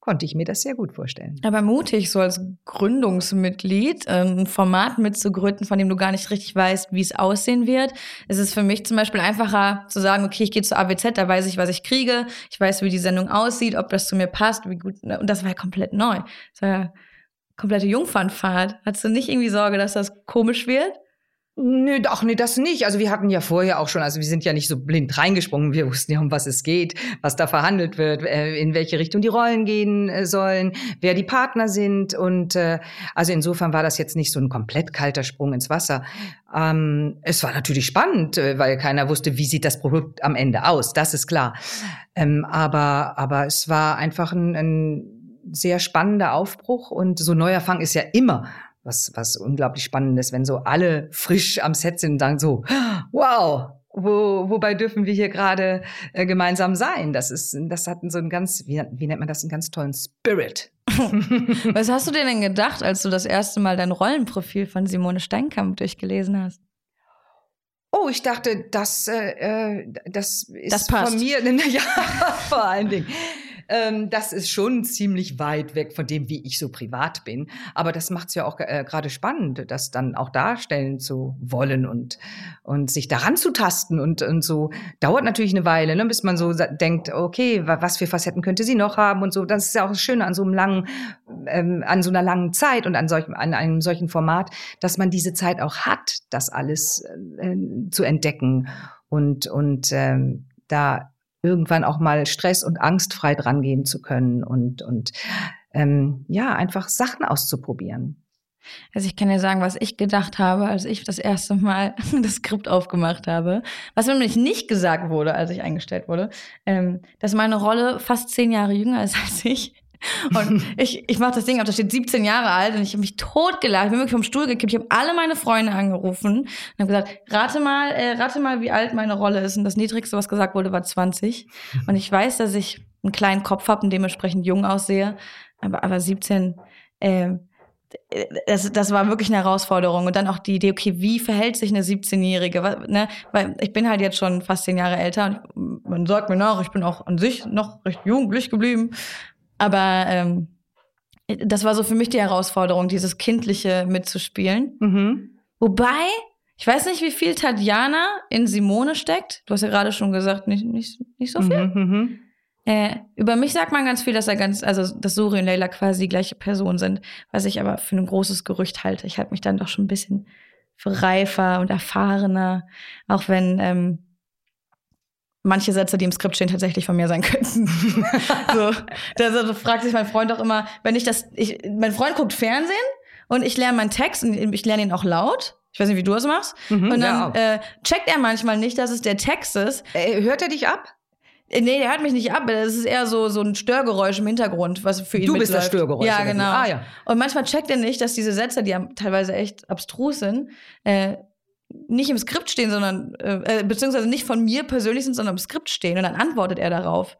konnte ich mir das sehr gut vorstellen.
Aber mutig, so als Gründungsmitglied ähm, ein Format mitzugründen, von dem du gar nicht richtig weißt, wie es aussehen wird. Es ist für mich zum Beispiel einfacher zu sagen, okay, ich gehe zu AWZ, da weiß ich, was ich kriege, ich weiß, wie die Sendung aussieht, ob das zu mir passt, wie gut. Ne, und das war ja komplett neu. Das war ja komplette Jungfernfahrt. Hattest du nicht irgendwie Sorge, dass das komisch wird?
Nö, ach nee, das nicht. Also wir hatten ja vorher auch schon, also wir sind ja nicht so blind reingesprungen. Wir wussten ja, um was es geht, was da verhandelt wird, äh, in welche Richtung die Rollen gehen äh, sollen, wer die Partner sind. Und äh, also insofern war das jetzt nicht so ein komplett kalter Sprung ins Wasser. Ähm, es war natürlich spannend, weil keiner wusste, wie sieht das Produkt am Ende aus. Das ist klar. Ähm, aber, aber es war einfach ein, ein sehr spannender Aufbruch und so neuer Fang ist ja immer was, was unglaublich spannend ist, wenn so alle frisch am Set sind und sagen so, wow, wo, wobei dürfen wir hier gerade äh, gemeinsam sein? Das ist, das hat so einen ganz, wie, wie nennt man das, einen ganz tollen Spirit.
was hast du dir denn gedacht, als du das erste Mal dein Rollenprofil von Simone Steinkamp durchgelesen hast?
Oh, ich dachte, das, äh, äh das ist
das passt.
von mir. Ja, vor allen Dingen. Ähm, das ist schon ziemlich weit weg von dem, wie ich so privat bin. Aber das macht es ja auch äh, gerade spannend, das dann auch darstellen zu wollen und, und sich daran zu tasten. Und, und so dauert natürlich eine Weile, ne, bis man so denkt, okay, was für Facetten könnte sie noch haben und so. Das ist ja auch das Schöne an so einem langen, ähm, an so einer langen Zeit und an, solch, an einem solchen Format, dass man diese Zeit auch hat, das alles äh, zu entdecken und, und ähm, da irgendwann auch mal stress- und angstfrei drangehen zu können und, und ähm, ja, einfach Sachen auszuprobieren.
Also ich kann dir sagen, was ich gedacht habe, als ich das erste Mal das Skript aufgemacht habe. Was nämlich nicht gesagt wurde, als ich eingestellt wurde, ähm, dass meine Rolle fast zehn Jahre jünger ist als ich. Und ich, ich mache das Ding auf, da steht 17 Jahre alt und ich habe mich totgelacht. Ich bin wirklich vom Stuhl gekippt. Ich habe alle meine Freunde angerufen und habe gesagt, rate mal, äh, rate mal, wie alt meine Rolle ist. Und das Niedrigste, was gesagt wurde, war 20. Und ich weiß, dass ich einen kleinen Kopf habe und dementsprechend jung aussehe. Aber, aber 17, äh, das, das war wirklich eine Herausforderung. Und dann auch die Idee, okay, wie verhält sich eine 17-Jährige? Ne? Weil ich bin halt jetzt schon fast zehn Jahre älter und man sagt mir nach, ich bin auch an sich noch recht jugendlich geblieben. Aber ähm, das war so für mich die Herausforderung, dieses Kindliche mitzuspielen. Mhm. Wobei, ich weiß nicht, wie viel Tatjana in Simone steckt. Du hast ja gerade schon gesagt, nicht, nicht, nicht so viel. Mhm, mhm. Äh, über mich sagt man ganz viel, dass er ganz, also dass Suri und Leila quasi die gleiche Person sind, was ich aber für ein großes Gerücht halte. Ich halte mich dann doch schon ein bisschen für reifer und erfahrener, auch wenn ähm, manche Sätze, die im Skript stehen, tatsächlich von mir sein könnten. so, da so, fragt sich mein Freund auch immer, wenn ich das, ich, mein Freund guckt Fernsehen und ich lerne meinen Text und ich lerne ihn auch laut. Ich weiß nicht, wie du das machst. Mhm, und dann ja. äh, checkt er manchmal nicht, dass es der Text ist.
Äh, hört er dich ab?
Äh, Nee, der hört mich nicht ab. Das ist eher so, so ein Störgeräusch im Hintergrund, was für ihn
Du bist das
mitläuft.
Störgeräusch,
Ja, genau.
Ah, ja.
Und manchmal checkt er nicht, dass diese Sätze, die ja teilweise echt abstrus sind, äh, nicht im Skript stehen, sondern äh, äh, beziehungsweise nicht von mir persönlich sind, sondern im Skript stehen. Und dann antwortet er darauf.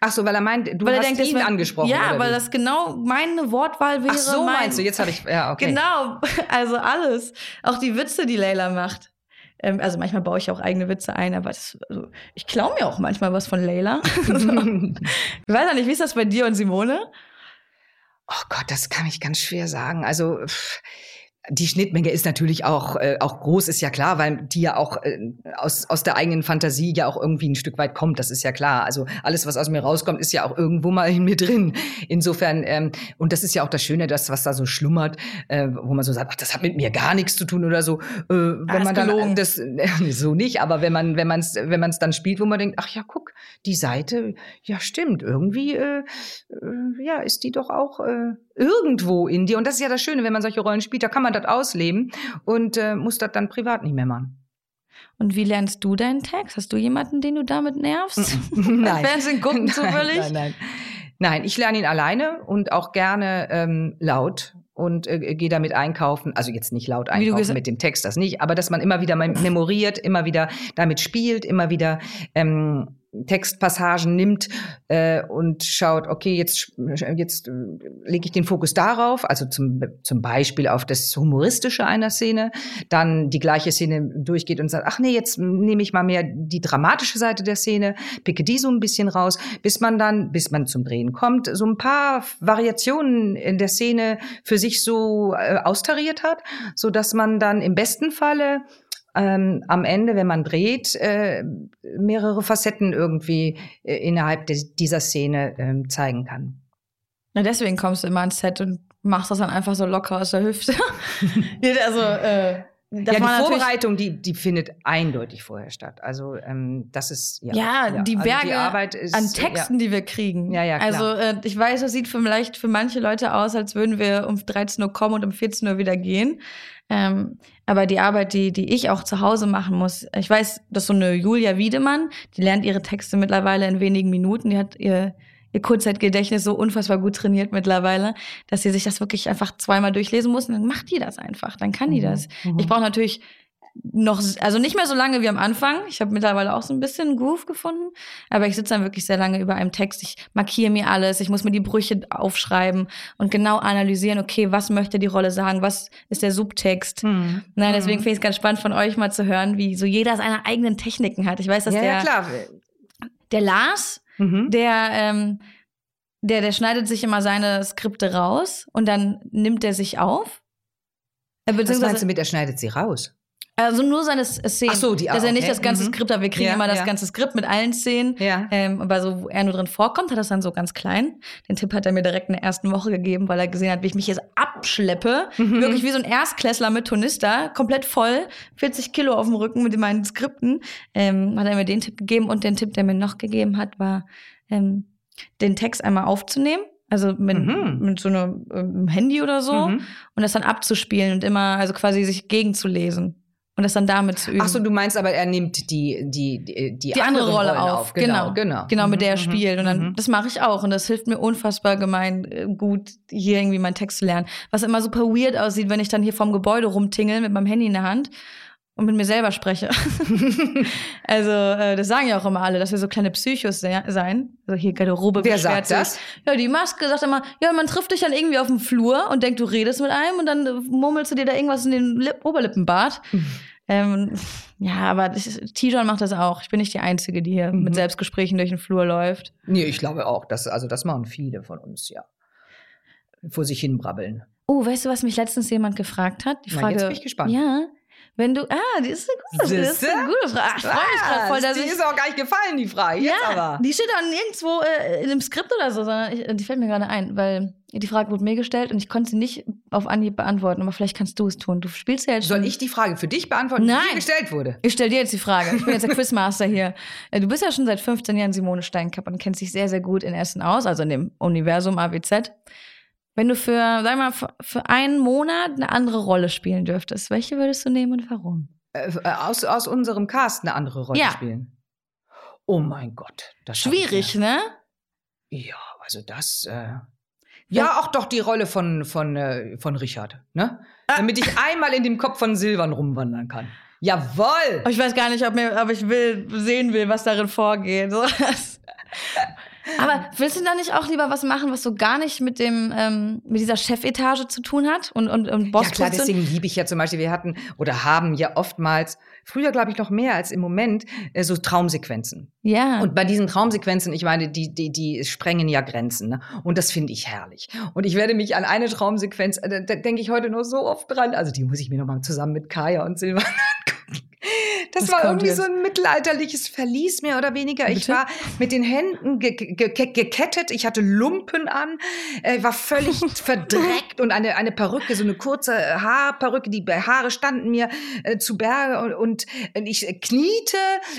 Ach so, weil er meint, du
weil er
hast
denkt,
ihn
wär-
angesprochen.
Ja, weil das genau meine Wortwahl wäre.
Ach so
mein,
meinst du, jetzt habe ich, ja, okay.
Genau, also alles. Auch die Witze, die Leila macht. Ähm, also manchmal baue ich auch eigene Witze ein, aber das, also ich klaue mir auch manchmal was von so. Ich weiß ja nicht, wie ist das bei dir und Simone?
Oh Gott, das kann ich ganz schwer sagen. Also pff, die Schnittmenge ist natürlich auch, äh, auch groß, ist ja klar, weil die ja auch äh, aus, aus der eigenen Fantasie ja auch irgendwie ein Stück weit kommt, das ist ja klar. Also alles, was aus mir rauskommt, ist ja auch irgendwo mal in mir drin. Insofern, ähm, und das ist ja auch das Schöne, das, was da so schlummert, äh, wo man so sagt, ach, das hat mit mir gar nichts zu tun oder so. Äh, wenn
ist
man dann
gelogen.
das so nicht, aber wenn man, wenn man es wenn man's dann spielt, wo man denkt, ach ja, guck, die Seite, ja stimmt, irgendwie, äh, äh, ja, ist die doch auch äh, irgendwo in dir. Und das ist ja das Schöne, wenn man solche Rollen spielt, da kann man das ausleben und äh, muss das dann privat nicht mehr machen.
Und wie lernst du deinen Text? Hast du jemanden, den du damit nervst?
nein.
Fernsehen gucken zufällig?
Nein, nein. Nein, ich lerne ihn alleine und auch gerne ähm, laut und äh, gehe damit einkaufen. Also jetzt nicht laut einkaufen mit dem Text, das nicht, aber dass man immer wieder mem- memoriert, immer wieder damit spielt, immer wieder ähm, Textpassagen nimmt äh, und schaut, okay, jetzt, jetzt äh, lege ich den Fokus darauf, also zum, zum Beispiel auf das Humoristische einer Szene, dann die gleiche Szene durchgeht und sagt, ach nee, jetzt nehme ich mal mehr die dramatische Seite der Szene, picke die so ein bisschen raus, bis man dann, bis man zum Drehen kommt, so ein paar Variationen in der Szene für sich so äh, austariert hat, so dass man dann im besten Falle ähm, am Ende, wenn man dreht, äh, mehrere Facetten irgendwie äh, innerhalb des, dieser Szene ähm, zeigen kann.
Na, deswegen kommst du immer ans Set und machst das dann einfach so locker aus der Hüfte. Ja, also, äh, das
ja, die Vorbereitung, die, die findet eindeutig vorher statt. Also ähm, das ist ja,
Ja, die
also
Berge
Arbeit ist,
an Texten, die wir kriegen.
Ja, ja, klar.
Also äh, ich weiß, es sieht vielleicht für manche Leute aus, als würden wir um 13 Uhr kommen und um 14 Uhr wieder gehen. Ähm, aber die Arbeit, die, die ich auch zu Hause machen muss, ich weiß, dass so eine Julia Wiedemann, die lernt ihre Texte mittlerweile in wenigen Minuten. Die hat ihr, ihr Kurzzeitgedächtnis so unfassbar gut trainiert mittlerweile, dass sie sich das wirklich einfach zweimal durchlesen muss und dann macht die das einfach. Dann kann die
Mhm,
das.
mhm.
Ich brauche natürlich noch, also nicht mehr so lange wie am Anfang. Ich habe mittlerweile auch so ein bisschen Groove gefunden, aber ich sitze dann wirklich sehr lange über einem Text. Ich markiere mir alles, ich muss mir die Brüche aufschreiben und genau analysieren, okay, was möchte die Rolle sagen, was ist der Subtext.
Mhm.
Nein, deswegen
Mhm.
finde ich es ganz spannend von euch mal zu hören, wie so jeder seine eigenen Techniken hat. Ich weiß, dass
ja,
der,
ja, klar.
der Lars,
Mhm.
der, ähm, der, der schneidet sich immer seine Skripte raus und dann nimmt er sich auf. Äh,
Was meinst du mit, er schneidet sie raus?
Also nur seine Szenen.
Ach so, die-
Dass
ah,
er nicht
okay.
das ganze
Mhm.
Skript hat. Wir kriegen
Ja,
immer das
ja.
ganze Skript mit allen Szenen.
Ja.
Ähm, aber so, wo er nur drin vorkommt, hat er das dann so ganz klein. Den Tipp hat er mir direkt in der ersten Woche gegeben, weil er gesehen hat, wie ich mich jetzt abschleppe.
Mhm.
Wirklich wie so ein Erstklässler mit Tonister, komplett voll, 40 Kilo auf dem Rücken mit meinen Skripten. Ähm, hat er mir den Tipp gegeben und den Tipp, der mir noch gegeben hat, war, ähm, den Text einmal aufzunehmen. Also mit,
Mhm.
mit so einem ähm, Handy oder so
Mhm.
und das dann abzuspielen und immer, also quasi sich gegenzulesen und das dann damit zu üben.
Ach so, du meinst aber, er nimmt die, die, die,
die andere
anderen
Rolle
Rollen
auf.
Genau,
Genau,
genau.
genau mit
Mhm,
der er
mhm,
spielt. Und dann,
mhm.
das mache ich auch. Und das hilft mir unfassbar gemein äh, gut, hier irgendwie meinen Text zu lernen. Was immer super weird aussieht, wenn ich dann hier vorm Gebäude rumtingel mit meinem Handy in der Hand und mit mir selber spreche. also, äh, das sagen ja auch immer alle, dass wir so kleine Psychos se sein. Also hier Garderobe
Wer sagt das?
sich. Ja, die Maske sagt immer, ja, man trifft dich dann irgendwie auf dem Flur und denkt, du redest mit einem und dann murmelst du dir da irgendwas in den Lip Oberlippenbart. Ähm, ja, aber Tijon macht das auch. Ich bin nicht die Einzige, die hier
Mhm.
mit Selbstgesprächen durch den Flur läuft.
Nee, ich glaube auch. Das, also das machen viele von uns, ja. Vor sich hin brabbeln.
Oh, weißt du, was mich letztens jemand gefragt hat? Die
Na,
Frage.
jetzt bin ich gespannt.
Ja, wenn du. Ah, die ist eine gute, das ist eine gute Frage. Ach, ich freue mich gerade voll, dass
die
ich.
ist auch gar nicht gefallen, die Frage. Jetzt
ja,
aber.
die steht auch nirgendwo äh, in einem Skript oder so, sondern ich, die fällt mir gerade ein, weil die Frage wurde mir gestellt und ich konnte sie nicht auf Anhieb beantworten, aber vielleicht kannst du es tun. Du spielst ja jetzt schon.
Soll ich die Frage für dich beantworten, die
Nein.
dir gestellt wurde?
Ich stelle dir jetzt die Frage. Ich bin jetzt der Quizmaster hier. Äh, Du bist ja schon seit 15 Jahren Simone Steinkapp und kennst dich sehr, sehr gut in Essen aus, also in dem Universum AWZ. Wenn du für, sag mal, für- einen Monat eine andere Rolle spielen dürftest, welche würdest du nehmen und warum?
Äh, aus, aus unserem Cast eine andere Rolle
Ja.
spielen. Oh mein Gott.
Das Schwierig, ne?
Ja, also das. Äh ja, auch doch die Rolle von, von, äh, von Richard, ne? Ah. Damit ich einmal in dem Kopf von Silvan rumwandern kann. Jawoll!
Ich weiß gar nicht, ob, mir, ob ich will, sehen will, was darin vorgeht. Aber willst du da nicht auch lieber was machen, was so gar nicht mit dem ähm, mit dieser Chefetage zu tun hat und und, und Boss?
Ja klar, deswegen liebe ich ja zum Beispiel. Wir hatten oder haben ja oftmals früher glaube ich noch mehr als im Moment äh, so Traumsequenzen.
Ja.
Und bei diesen Traumsequenzen, ich meine, die die die sprengen ja Grenzen, ne? Und das finde ich herrlich. Und ich werde mich an eine Traumsequenz, äh, da denke ich heute noch so oft dran. Also die muss ich mir noch mal zusammen mit Kaya und Silvan Das Was war irgendwie jetzt? so ein mittelalterliches Verlies, mehr oder weniger. Bitte? Ich war mit den Händen ge ge ge gekettet, ich hatte Lumpen an, äh, war völlig verdreckt und eine, eine Perücke, so eine kurze Haarperücke, die Haare standen mir äh, zu Berge und, und ich kniete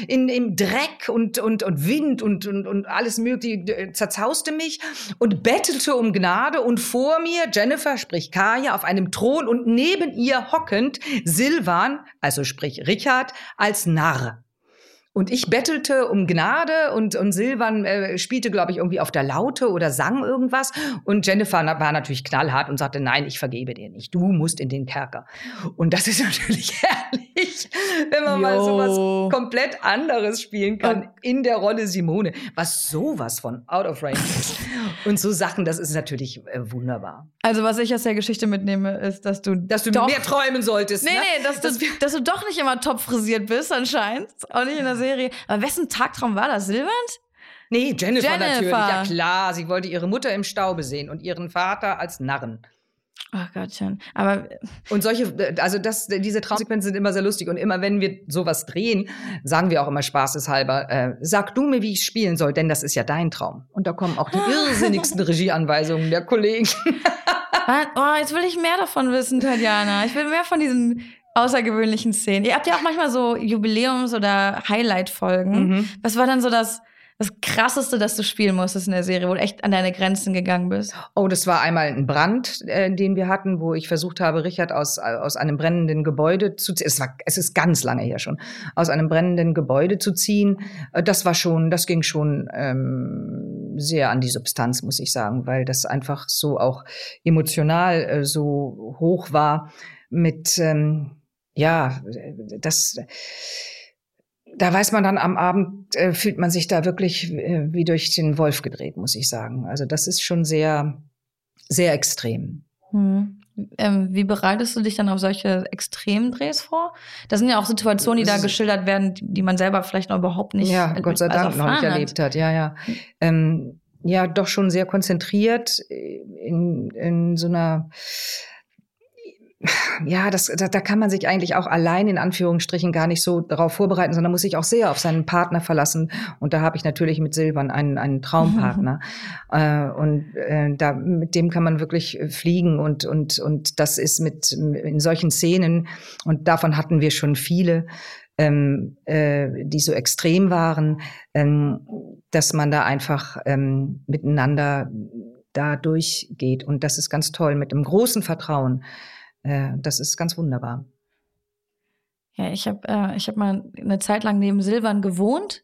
in, im Dreck und, und, und Wind und, und, und alles mögliche äh, zerzauste mich und bettelte um Gnade und vor mir Jennifer, sprich Kaya, auf einem Thron und neben ihr hockend Silvan, also sprich Richard, als Narr. Und ich bettelte um Gnade und, und Silvan äh, spielte, glaube ich, irgendwie auf der Laute oder sang irgendwas. Und Jennifer war natürlich knallhart und sagte, nein, ich vergebe dir nicht. Du musst in den Kerker. Und das ist natürlich herrlich, wenn man jo. mal sowas komplett anderes spielen kann in der Rolle Simone, was sowas von out of range ist. Und so Sachen, das ist natürlich äh, wunderbar.
Also was ich aus der Geschichte mitnehme, ist, dass du
dass du doch, mehr träumen solltest.
Nee,
ne?
nee, dass, dass, du, dass du doch nicht immer top frisiert bist anscheinend. Auch nicht in der Serie. Aber wessen Tagtraum war das? Silbernd?
Nee, Jennifer, Jennifer, natürlich. Ja klar, sie wollte ihre Mutter im Staube sehen und ihren Vater als Narren.
Ach oh Gottchen. Aber
und solche, also das, diese Traumsequenzen sind immer sehr lustig und immer wenn wir sowas drehen, sagen wir auch immer spaßeshalber, äh, sag du mir, wie ich spielen soll, denn das ist ja dein Traum. Und da kommen auch die irrsinnigsten Regieanweisungen der Kollegen.
oh, jetzt will ich mehr davon wissen, Tatjana. Ich will mehr von diesen außergewöhnlichen Szenen. Ihr habt ja auch manchmal so Jubiläums- oder Highlight-Folgen. Mhm. Was war dann so das, das Krasseste, das du spielen musstest in der Serie, wo du echt an deine Grenzen gegangen bist?
Oh, das war einmal ein Brand, äh, den wir hatten, wo ich versucht habe, Richard aus, aus einem brennenden Gebäude zu ziehen. Es, war, es ist ganz lange her schon. Aus einem brennenden Gebäude zu ziehen. Äh, das war schon, das ging schon ähm, sehr an die Substanz, muss ich sagen, weil das einfach so auch emotional äh, so hoch war mit ähm, ja, das, da weiß man dann am Abend, äh, fühlt man sich da wirklich äh, wie durch den Wolf gedreht, muss ich sagen. Also das ist schon sehr, sehr extrem.
Hm. Ähm, wie bereitest du dich dann auf solche extremen Drehs vor? Das sind ja auch Situationen, die da geschildert werden, die, die man selber vielleicht noch überhaupt nicht.
Ja, Gott sei Dank noch nicht erlebt hat. Ja, ja. Ähm, ja, doch schon sehr konzentriert in, in so einer ja, das, da, da kann man sich eigentlich auch allein in Anführungsstrichen gar nicht so darauf vorbereiten, sondern muss sich auch sehr auf seinen Partner verlassen. Und da habe ich natürlich mit Silvan einen, einen Traumpartner. äh, und äh, da, mit dem kann man wirklich fliegen und, und, und das ist mit in solchen Szenen, und davon hatten wir schon viele, ähm, äh, die so extrem waren, ähm, dass man da einfach ähm, miteinander da durchgeht. Und das ist ganz toll, mit einem großen Vertrauen. Äh, das ist ganz wunderbar.
Ja, ich habe äh, ich hab mal eine Zeit lang neben Silvan gewohnt.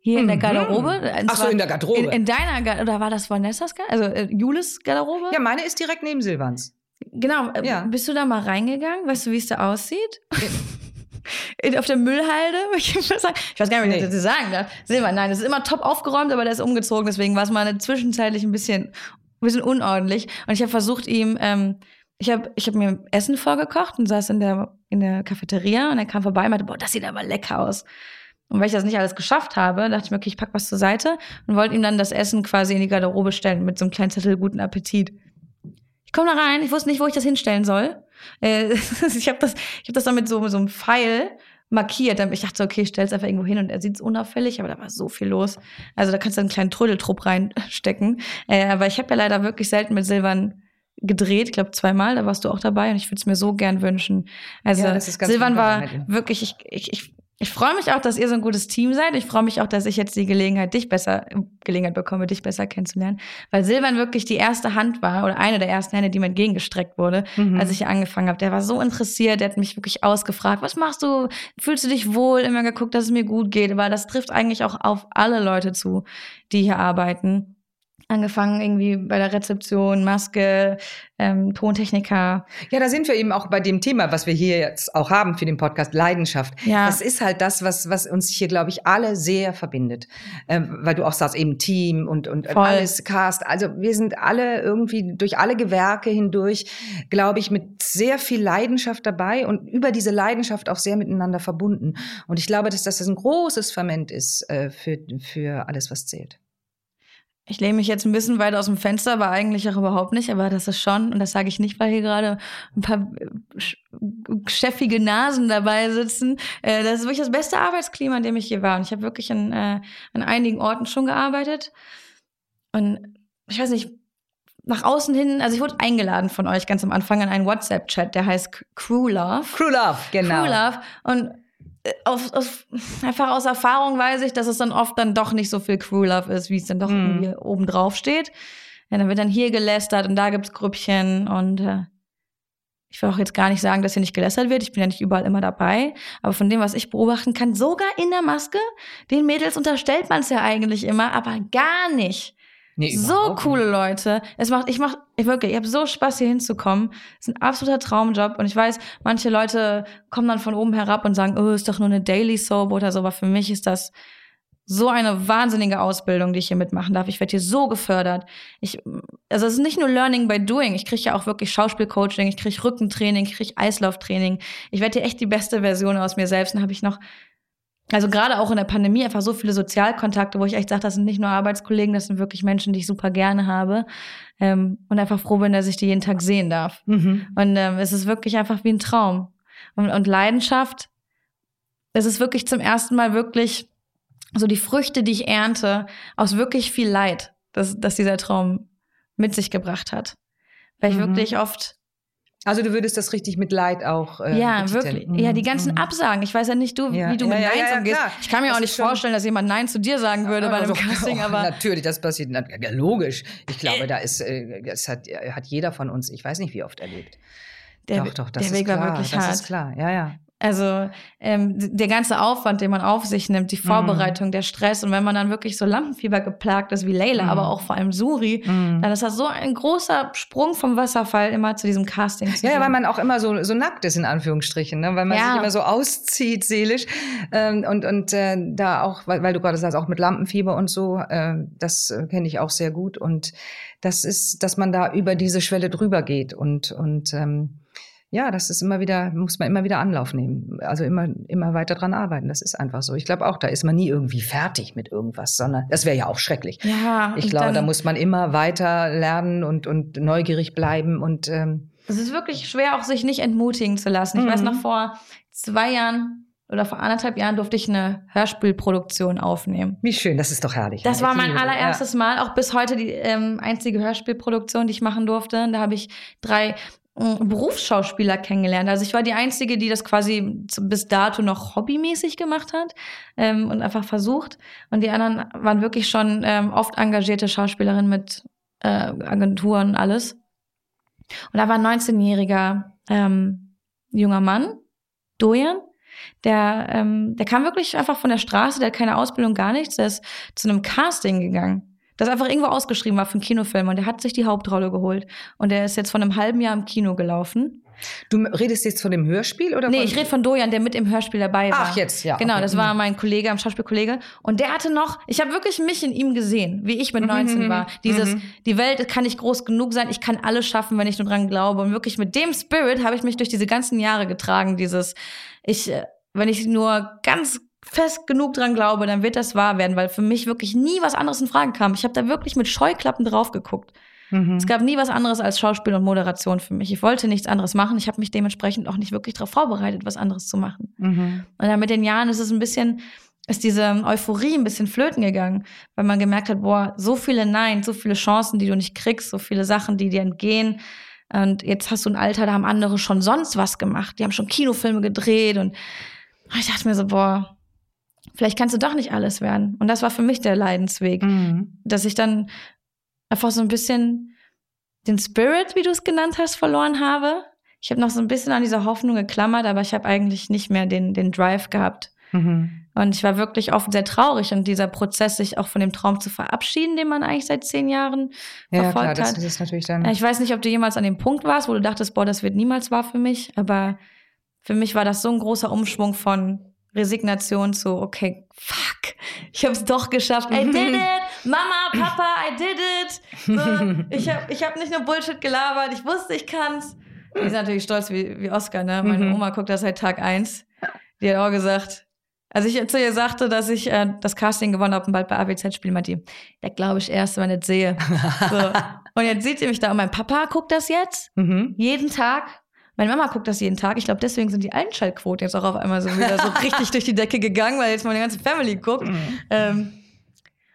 Hier in der mhm. Garderobe.
Ach so, in der Garderobe.
In, in deiner Garderobe. Oder war das Vanessas Garderobe? Also äh, Julis Garderobe?
Ja, meine ist direkt neben Silvans.
Genau. Äh, ja. Bist du da mal reingegangen? Weißt du, wie es da aussieht? auf der Müllhalde. Ich, ich weiß gar nicht, was ich dazu sagen darf. Silvan, nein, es ist immer top aufgeräumt, aber der ist umgezogen, deswegen war es mal zwischenzeitlich ein bisschen, ein bisschen unordentlich. Und ich habe versucht, ihm ähm, ich habe ich hab mir Essen vorgekocht und saß in der, in der Cafeteria und er kam vorbei und meinte, boah, das sieht aber lecker aus. Und weil ich das nicht alles geschafft habe, dachte ich mir, okay, ich pack was zur Seite und wollte ihm dann das Essen quasi in die Garderobe stellen mit so einem kleinen Zettel guten Appetit. Ich komme da rein, ich wusste nicht, wo ich das hinstellen soll. Äh, ich habe das, ich hab das dann mit so, mit so einem Pfeil markiert. Ich dachte, okay, stell's einfach irgendwo hin und er sieht's unauffällig, aber da war so viel los. Also da kannst du einen kleinen Trödeltrupp reinstecken. Äh, aber ich habe ja leider wirklich selten mit Silbern gedreht, ich glaube zweimal, da warst du auch dabei und ich würde es mir so gern wünschen. Also ja, Silvan war wirklich, ich, ich, ich ich freue mich auch, dass ihr so ein gutes Team seid. Ich freue mich auch, dass ich jetzt die Gelegenheit, dich besser, Gelegenheit bekomme, dich besser kennenzulernen. Weil Silvan wirklich die erste Hand war oder eine der ersten Hände, die mir entgegengestreckt wurde, mhm. als ich hier angefangen habe. Der war so interessiert, der hat mich wirklich ausgefragt, was machst du? Fühlst du dich wohl? Immer geguckt, dass es mir gut geht. Weil das trifft eigentlich auch auf alle Leute zu, die hier arbeiten angefangen irgendwie bei der Rezeption, Maske, ähm, Tontechniker.
Ja, da sind wir eben auch bei dem Thema, was wir hier jetzt auch haben für den Podcast, Leidenschaft. Ja. Das ist halt das, was, was uns hier, glaube ich, alle sehr verbindet. Ähm, weil du auch sagst, eben Team und, und Voll. alles Cast. Also wir sind alle irgendwie durch alle Gewerke hindurch, glaube ich, mit sehr viel Leidenschaft dabei und über diese Leidenschaft auch sehr miteinander verbunden. Und ich glaube, dass das ein großes Ferment ist äh, für, für alles, was zählt.
Ich lehne mich jetzt ein bisschen weit aus dem Fenster, aber eigentlich auch überhaupt nicht. Aber das ist schon, und das sage ich nicht, weil hier gerade ein paar chefige Nasen dabei sitzen. Äh, das ist wirklich das beste Arbeitsklima, in dem ich hier war. Und ich habe wirklich an, äh, an einigen Orten schon gearbeitet. Und ich weiß nicht, nach außen hin, also ich wurde eingeladen von euch ganz am Anfang an einen WhatsApp-Chat, der heißt Crew Love.
Crew Love, genau.
Crew Love. Und auf, auf, einfach aus Erfahrung weiß ich, dass es dann oft dann doch nicht so viel Crew Love ist, wie es dann doch irgendwie oben drauf steht. Ja, dann wird dann hier gelästert und da gibt's Grüppchen und äh, ich will auch jetzt gar nicht sagen, dass hier nicht gelästert wird. Ich bin ja nicht überall immer dabei. Aber von dem, was ich beobachten kann, sogar in der Maske, den Mädels unterstellt man es ja eigentlich immer, aber gar nicht. Nee, so coole nicht. Leute. Es macht, ich mach, ich wirklich, ich habe so Spaß hier hinzukommen. Es ist ein absoluter Traumjob und ich weiß, manche Leute kommen dann von oben herab und sagen, oh, ist doch nur eine Daily Soap oder so, aber für mich ist das so eine wahnsinnige Ausbildung, die ich hier mitmachen darf. Ich werde hier so gefördert. Ich, also es ist nicht nur Learning by Doing. Ich kriege ja auch wirklich Schauspielcoaching, ich kriege Rückentraining, ich kriege Eislauftraining. Ich werde hier echt die beste Version aus mir selbst. Dann habe ich noch also gerade auch in der Pandemie einfach so viele Sozialkontakte, wo ich echt sage, das sind nicht nur Arbeitskollegen, das sind wirklich Menschen, die ich super gerne habe ähm, und einfach froh bin, dass ich die jeden Tag sehen darf. Mhm. Und ähm, es ist wirklich einfach wie ein Traum. Und, und Leidenschaft, es ist wirklich zum ersten Mal wirklich so die Früchte, die ich ernte, aus wirklich viel Leid, dass, dass dieser Traum mit sich gebracht hat. Weil ich mhm. wirklich oft
also du würdest das richtig mit Leid auch.
Äh, ja, wirklich. Mhm. Ja, die ganzen mhm. Absagen. Ich weiß ja nicht, du, ja. wie du ja, mit ja, Neins umgehst. Ich kann mir das auch nicht vorstellen, dass jemand Nein zu dir sagen würde bei einem Casting.
Oh,
aber
natürlich, das passiert. Ja, logisch. Ich glaube, äh, da ist, äh, das hat, hat jeder von uns. Ich weiß nicht, wie oft erlebt.
Der, doch, doch, das der Weg klar, war wirklich
das
hart.
Das ist klar. Ja, ja.
Also ähm, der ganze Aufwand, den man auf sich nimmt, die mhm. Vorbereitung, mm. der Stress und wenn man dann wirklich so Lampenfieber geplagt ist wie Leila, mm. aber auch vor allem Suri, mm. dann ist das so ein großer Sprung vom Wasserfall immer zu diesem Casting. Zu
ja, weil man auch immer so, so nackt ist in Anführungsstrichen, ne? weil man ja. sich immer so auszieht seelisch ähm, und und äh, da auch, weil, weil du gerade sagst, auch mit Lampenfieber und so, äh, das äh, kenne ich auch sehr gut und das ist, dass man da über diese Schwelle drüber geht und und ähm, ja, das ist immer wieder, muss man immer wieder Anlauf nehmen. Also immer, immer weiter dran arbeiten. Das ist einfach so. Ich glaube auch, da ist man nie irgendwie fertig mit irgendwas, sondern das wäre ja auch schrecklich.
Ja.
Ich glaube, da muss man immer weiter lernen und, und neugierig bleiben und, ähm,
es ist wirklich schwer, auch sich nicht entmutigen zu lassen. Ich mhm. weiß noch vor zwei Jahren oder vor anderthalb Jahren durfte ich eine Hörspielproduktion aufnehmen.
Wie schön, das ist doch herrlich.
Das war mein allererstes ja. Mal, auch bis heute die ähm, einzige Hörspielproduktion, die ich machen durfte. Da habe ich drei Berufsschauspieler kennengelernt. Also ich war die Einzige, die das quasi bis dato noch hobbymäßig gemacht hat ähm, und einfach versucht. Und die anderen waren wirklich schon ähm, oft engagierte Schauspielerinnen mit äh, Agenturen und alles. Und da war ein 19-jähriger ähm, junger Mann, Dojan, der, ähm, der kam wirklich einfach von der Straße, der hat keine Ausbildung, gar nichts, der ist zu einem Casting gegangen das einfach irgendwo ausgeschrieben war für einen Kinofilm und der hat sich die Hauptrolle geholt. Und der ist jetzt von einem halben Jahr im Kino gelaufen.
Du redest jetzt von dem Hörspiel oder?
Nee, ich rede von Dojan, der mit im Hörspiel dabei war.
Ach, jetzt, ja.
Genau, okay. das war mhm. mein Kollege, ein Schauspielkollege. Und der hatte noch, ich habe wirklich mich in ihm gesehen, wie ich mit 19 mhm, mhm, war. Dieses, mhm. die Welt kann nicht groß genug sein, ich kann alles schaffen, wenn ich nur dran glaube. Und wirklich mit dem Spirit habe ich mich durch diese ganzen Jahre getragen. Dieses, ich, äh, wenn ich nur ganz fest genug dran glaube, dann wird das wahr werden, weil für mich wirklich nie was anderes in Frage kam. Ich habe da wirklich mit Scheuklappen drauf geguckt. Mhm. Es gab nie was anderes als Schauspiel und Moderation für mich. Ich wollte nichts anderes machen. Ich habe mich dementsprechend auch nicht wirklich darauf vorbereitet, was anderes zu machen. Mhm. Und dann mit den Jahren ist es ein bisschen, ist diese Euphorie ein bisschen flöten gegangen, weil man gemerkt hat, boah, so viele Nein, so viele Chancen, die du nicht kriegst, so viele Sachen, die dir entgehen. Und jetzt hast du ein Alter, da haben andere schon sonst was gemacht. Die haben schon Kinofilme gedreht und Und ich dachte mir so, boah, vielleicht kannst du doch nicht alles werden. Und das war für mich der Leidensweg,
Mhm.
dass ich dann einfach so ein bisschen den Spirit, wie du es genannt hast, verloren habe. Ich habe noch so ein bisschen an dieser Hoffnung geklammert, aber ich habe eigentlich nicht mehr den, den Drive gehabt.
Mhm.
Und ich war wirklich oft sehr traurig und dieser Prozess, sich auch von dem Traum zu verabschieden, den man eigentlich seit zehn Jahren
Ja, klar,
verfolgt
das
hat.
ist natürlich dann.
Ich weiß nicht, ob du jemals an dem Punkt warst, wo du dachtest, boah, das wird niemals wahr für mich, aber für mich war das so ein großer Umschwung von Resignation zu, okay, fuck, ich habe es doch geschafft. I did it! Mama, Papa, I did it! So, ich habe ich hab nicht nur Bullshit gelabert, ich wusste, ich kann's. Die ist natürlich stolz wie, wie Oscar, ne? Meine
Mhm.
Oma guckt das seit Tag eins. Die hat auch gesagt, als ich zu ihr sagte, dass ich äh, das Casting gewonnen habe und bald bei AWZ spiele, meinte die, da glaube ich erst, wenn ich es sehe. So. Und jetzt sieht sie mich da und mein Papa guckt das jetzt
Mhm.
jeden Tag. Meine Mama guckt das jeden Tag. Ich glaube, deswegen sind die Einschaltquoten jetzt auch auf einmal so wieder so richtig durch die Decke gegangen, weil jetzt meine ganze Family guckt.
Mhm.
Ähm,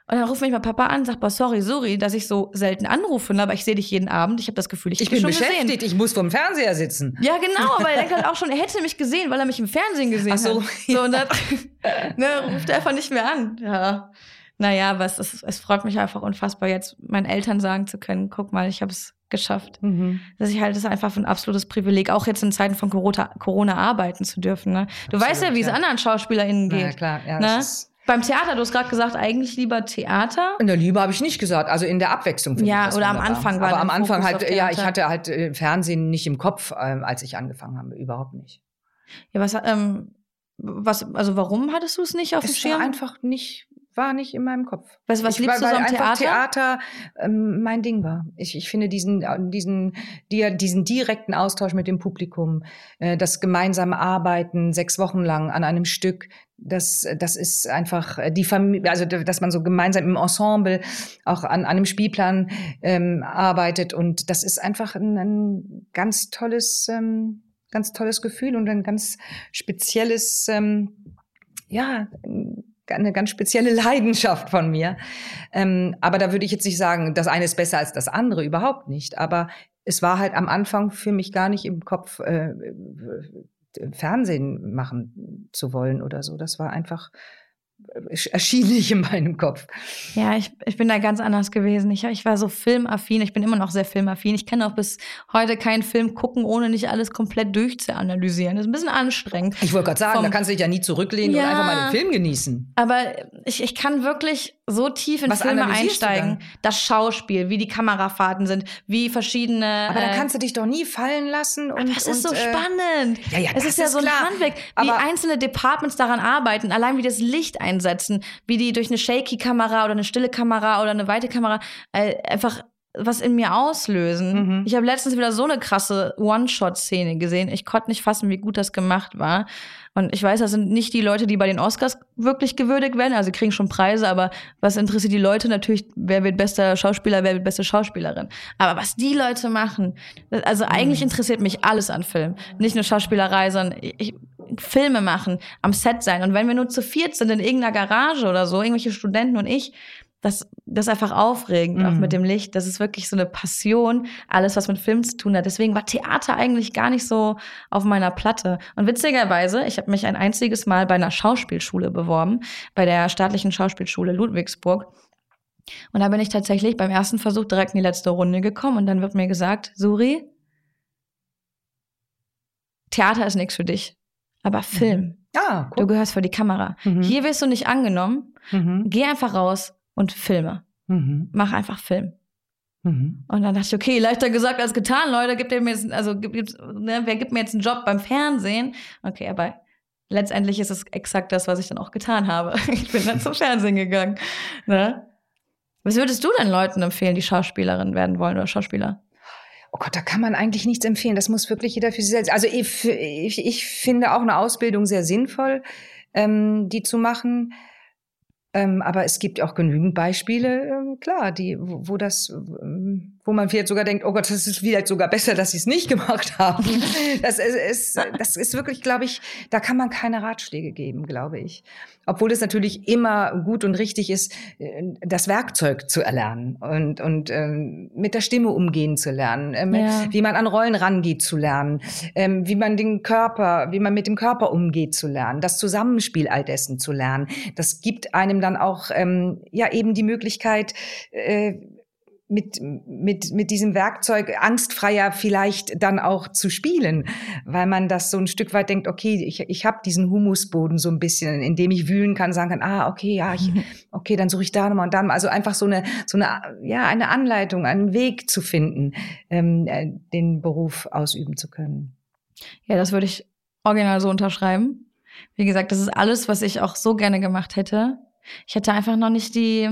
und dann ruft mich mein Papa an sagt, boah, sorry, sorry, dass ich so selten anrufe, ne, aber ich sehe dich jeden Abend. Ich habe das Gefühl, ich,
Ich bin
schon
beschäftigt,
gesehen.
ich muss vom Fernseher sitzen.
Ja, genau, aber er denkt halt auch schon, er hätte mich gesehen, weil er mich im Fernsehen gesehen
Ach so,
hat. So, und dann ne, ruft er einfach nicht mehr an. Ja. Naja, aber es, es freut mich einfach unfassbar, jetzt meinen Eltern sagen zu können, guck mal, ich habe es geschafft.
Mhm.
dass ich halte es einfach für ein absolutes Privileg, auch jetzt in Zeiten von Corona, Corona arbeiten zu dürfen. Ne? Du
Absolut,
weißt ja, wie es
ja.
anderen SchauspielerInnen
Na ja,
geht.
klar, ja,
Ne?
das.
Beim Theater, du hast gerade gesagt, eigentlich lieber Theater.
In der Liebe habe ich nicht gesagt, also in der Abwechslung.
Ja,
ich das
oder am
wunderbar.
Anfang war
Aber am Anfang
Fokus
halt, ja, ich hatte halt äh, Fernsehen nicht im Kopf, ähm, als ich angefangen habe, überhaupt nicht.
Ja, was, ähm, was, also warum hattest du es nicht auf dem
Es war
Schirm?
einfach nicht, war nicht in meinem Kopf.
Was, was
ich,
liebst du
weil
so am Theater?
Theater ähm, mein Ding war. Ich, ich finde diesen, äh, diesen, die, diesen direkten Austausch mit dem Publikum, äh, das gemeinsame Arbeiten sechs Wochen lang an einem Stück, das, das ist einfach äh, die Familie, also dass man so gemeinsam im Ensemble auch an, an einem Spielplan ähm, arbeitet und das ist einfach ein, ein ganz tolles, ähm, ganz tolles Gefühl und ein ganz spezielles, ähm, ja, eine ganz spezielle Leidenschaft von mir. Ähm, aber da würde ich jetzt nicht sagen, das eine ist besser als das andere, überhaupt nicht. Aber es war halt am Anfang für mich gar nicht im Kopf, äh, äh, Fernsehen machen zu wollen oder so. Das war einfach, erschien nicht in meinem Kopf.
Ja, ich, ich bin da ganz anders gewesen. Ich, ich war so filmaffin. Ich bin immer noch sehr filmaffin. Ich kann auch bis heute keinen Film gucken, ohne nicht alles komplett durchzuanalysieren. Das ist ein bisschen anstrengend.
Ich wollte gerade sagen,
Vom-
da kannst du dich ja nie zurücklehnen
Ja.
und einfach mal den Film genießen.
Aber ich, ich kann wirklich so tief in
Was
Filme einsteigen. Das Schauspiel, wie die Kamerafahrten sind, wie verschiedene.
Aber da
äh,
kannst du dich doch nie fallen lassen. Und,
aber es ist
und,
so
äh,
spannend.
Ja, ja,
es
das
ist ja
ist
so ein
klar.
Handwerk, wie
Aber-
einzelne Departments daran arbeiten, allein wie das Licht einsetzen, wie die durch eine Shaky-Kamera oder eine stille Kamera oder eine weite Kamera äh, einfach was in mir auslösen.
Mhm.
Ich habe letztens wieder so eine krasse One-Shot-Szene gesehen. Ich konnte nicht fassen, wie gut das gemacht war. Und ich weiß, das sind nicht die Leute, die bei den Oscars wirklich gewürdigt werden. Also sie kriegen schon Preise, aber was interessiert die Leute natürlich, wer wird bester Schauspieler, wer wird beste Schauspielerin. Aber was die Leute machen, also eigentlich interessiert mich alles an Film. Nicht nur Schauspielerei, sondern ich, Filme machen, am Set sein. Und wenn wir nur zu viert sind in irgendeiner Garage oder so, irgendwelche Studenten und ich, das, das ist einfach aufregend, auch
Mhm.
mit dem Licht. Das ist wirklich so eine Passion, alles, was mit Film zu tun hat. Deswegen war Theater eigentlich gar nicht so auf meiner Platte. Und witzigerweise, ich habe mich ein einziges Mal bei einer Schauspielschule beworben, bei der staatlichen Schauspielschule Ludwigsburg. Und da bin ich tatsächlich beim ersten Versuch direkt in die letzte Runde gekommen und dann wird mir gesagt, Suri, Theater ist nichts für dich, aber Film,
Ah,
du
guck.
gehörst vor die Kamera.
Mhm.
Hier wirst du nicht angenommen,
Mhm.
geh einfach raus und filme.
Mhm.
Mach einfach Film.
Mhm.
Und dann dachte ich, okay, leichter gesagt als getan, Leute, gibt mir jetzt, also gibt, ne, wer gibt mir jetzt einen Job beim Fernsehen? Okay, aber letztendlich ist es exakt das, was ich dann auch getan habe. Ich bin dann zum Fernsehen gegangen. Ne? Was würdest du denn Leuten empfehlen, die Schauspielerin werden wollen oder Schauspieler?
Oh Gott, da kann man eigentlich nichts empfehlen. Das muss wirklich jeder für sich selbst. Also ich, ich, ich finde auch eine Ausbildung sehr sinnvoll, ähm, die zu machen. Ähm, aber es gibt auch genügend Beispiele, ähm, klar, die, wo, wo das, ähm, wo man vielleicht sogar denkt, oh Gott, das ist vielleicht sogar besser, dass sie es nicht gemacht haben. Das ist, ist, das ist wirklich, glaube ich, da kann man keine Ratschläge geben, glaube ich. Obwohl es natürlich immer gut und richtig ist, äh, das Werkzeug zu erlernen und, und ähm, mit der Stimme umgehen zu lernen, ähm, ja. wie man an Rollen rangeht zu lernen, ähm, wie man den Körper, wie man mit dem Körper umgeht zu lernen, das Zusammenspiel all dessen zu lernen. Das gibt einem dann auch ähm, ja eben die Möglichkeit, äh, mit, mit, mit diesem Werkzeug angstfreier vielleicht dann auch zu spielen, weil man das so ein Stück weit denkt, okay, ich, ich habe diesen Humusboden so ein bisschen, in dem ich wühlen kann, sagen kann, ah, okay, ja, ich, okay, dann suche ich da nochmal und dann, also einfach so eine, so eine, ja, eine Anleitung, einen Weg zu finden, ähm, äh, den Beruf ausüben zu können.
Ja, das würde ich original so unterschreiben. Wie gesagt, das ist alles, was ich auch so gerne gemacht hätte. Ich hätte einfach noch nicht die,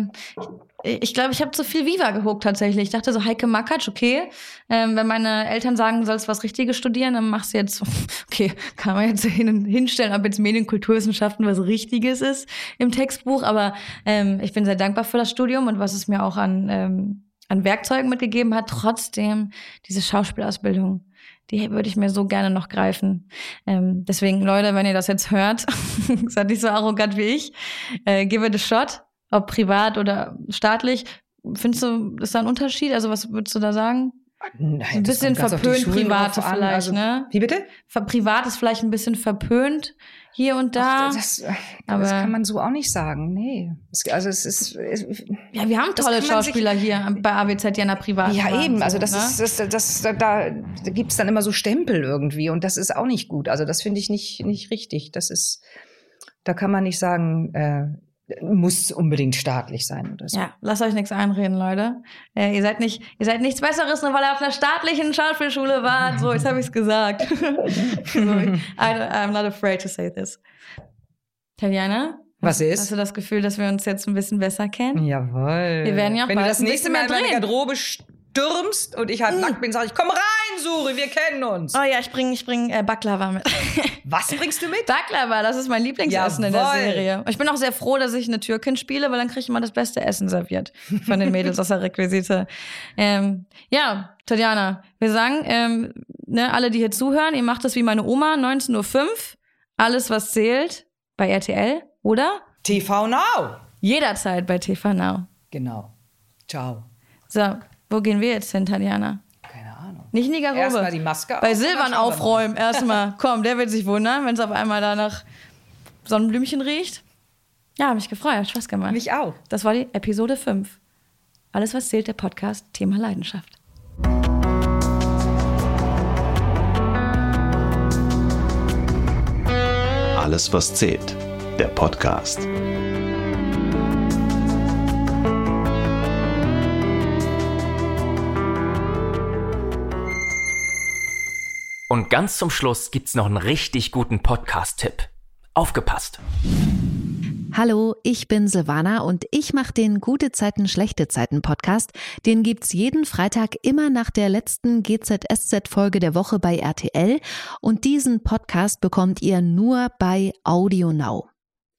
ich glaube, ich habe zu viel Viva geguckt tatsächlich. Ich dachte so, Heike Makatsch, okay. Ähm, wenn meine Eltern sagen, du sollst was Richtiges studieren, dann machst du jetzt, okay, kann man jetzt hin, hinstellen, ob jetzt Medienkulturwissenschaften was Richtiges ist im Textbuch. Aber ähm, ich bin sehr dankbar für das Studium und was es mir auch an, ähm, an Werkzeugen mitgegeben hat. Trotzdem diese Schauspielausbildung die würde ich mir so gerne noch greifen. Ähm, deswegen, Leute, wenn ihr das jetzt hört, seid nicht so arrogant wie ich, äh, give it a shot ob privat oder staatlich. Findest du, ist da ein Unterschied? Also was würdest du da sagen? Nein, ein bisschen verpönt, private vielleicht, also, ne?
Wie bitte?
Privat ist vielleicht ein bisschen verpönt hier und da.
Ach, das, aber das kann man so auch nicht sagen. Nee. Also es ist. Es,
ja, wir haben tolle Schauspieler hier bei AWZ, an der Privat.
Ja, eben. Also das ne? ist, das, das, da, da gibt's dann immer so Stempel irgendwie und das ist auch nicht gut. Also das finde ich nicht, nicht richtig. Das ist, da kann man nicht sagen, äh, muss unbedingt staatlich sein oder so.
Ja, lasst euch nichts einreden, Leute. Äh, ihr seid nicht, ihr seid nichts Besseres, nur weil ihr auf einer staatlichen Schauspielschule wart. So, jetzt habe ich es gesagt. so, I, I'm not afraid to say this. Tatjana?
Was ist?
Hast du das Gefühl, dass wir uns jetzt ein bisschen besser kennen?
Jawohl.
Wir werden ja auch
Wenn du das nächste Mal in
meine
Garderobe stürmst und ich halt mm. nackt bin, sag ich, komm rein, Suri, wir kennen uns.
Oh ja, ich bring, ich bring äh, Baklava mit.
Was bringst du mit?
Baklava, das ist mein Lieblingsessen Jawohl. in der Serie. Ich bin auch sehr froh, dass ich eine Türkin spiele, weil dann kriege ich immer das beste Essen serviert von den Mädels aus der Requisite. Ähm, ja, Tatjana, wir sagen, ähm, ne, alle, die hier zuhören, ihr macht das wie meine Oma, 19.05 Uhr. Alles, was zählt, bei RTL, oder?
TV Now.
Jederzeit bei TV Now.
Genau. Ciao.
So, wo gehen wir jetzt hin, Tatjana?
Keine Ahnung.
Nicht in die Garderobe.
Erstmal die Maske
Bei Silvan aufräumen. Erstmal. Komm, der wird sich wundern, wenn es auf einmal da nach Sonnenblümchen riecht. Ja, mich gefreut, hat Spaß gemacht.
Mich auch.
Das war die Episode 5. Alles, was zählt, der Podcast, Thema Leidenschaft.
Alles, was zählt, der Podcast.
Und ganz zum Schluss gibt's noch einen richtig guten Podcast-Tipp. Aufgepasst!
Hallo, ich bin Silvana und ich mache den Gute Zeiten, Schlechte Zeiten Podcast. Den gibt's jeden Freitag immer nach der letzten GZSZ-Folge der Woche bei RTL. Und diesen Podcast bekommt ihr nur bei Audio Now.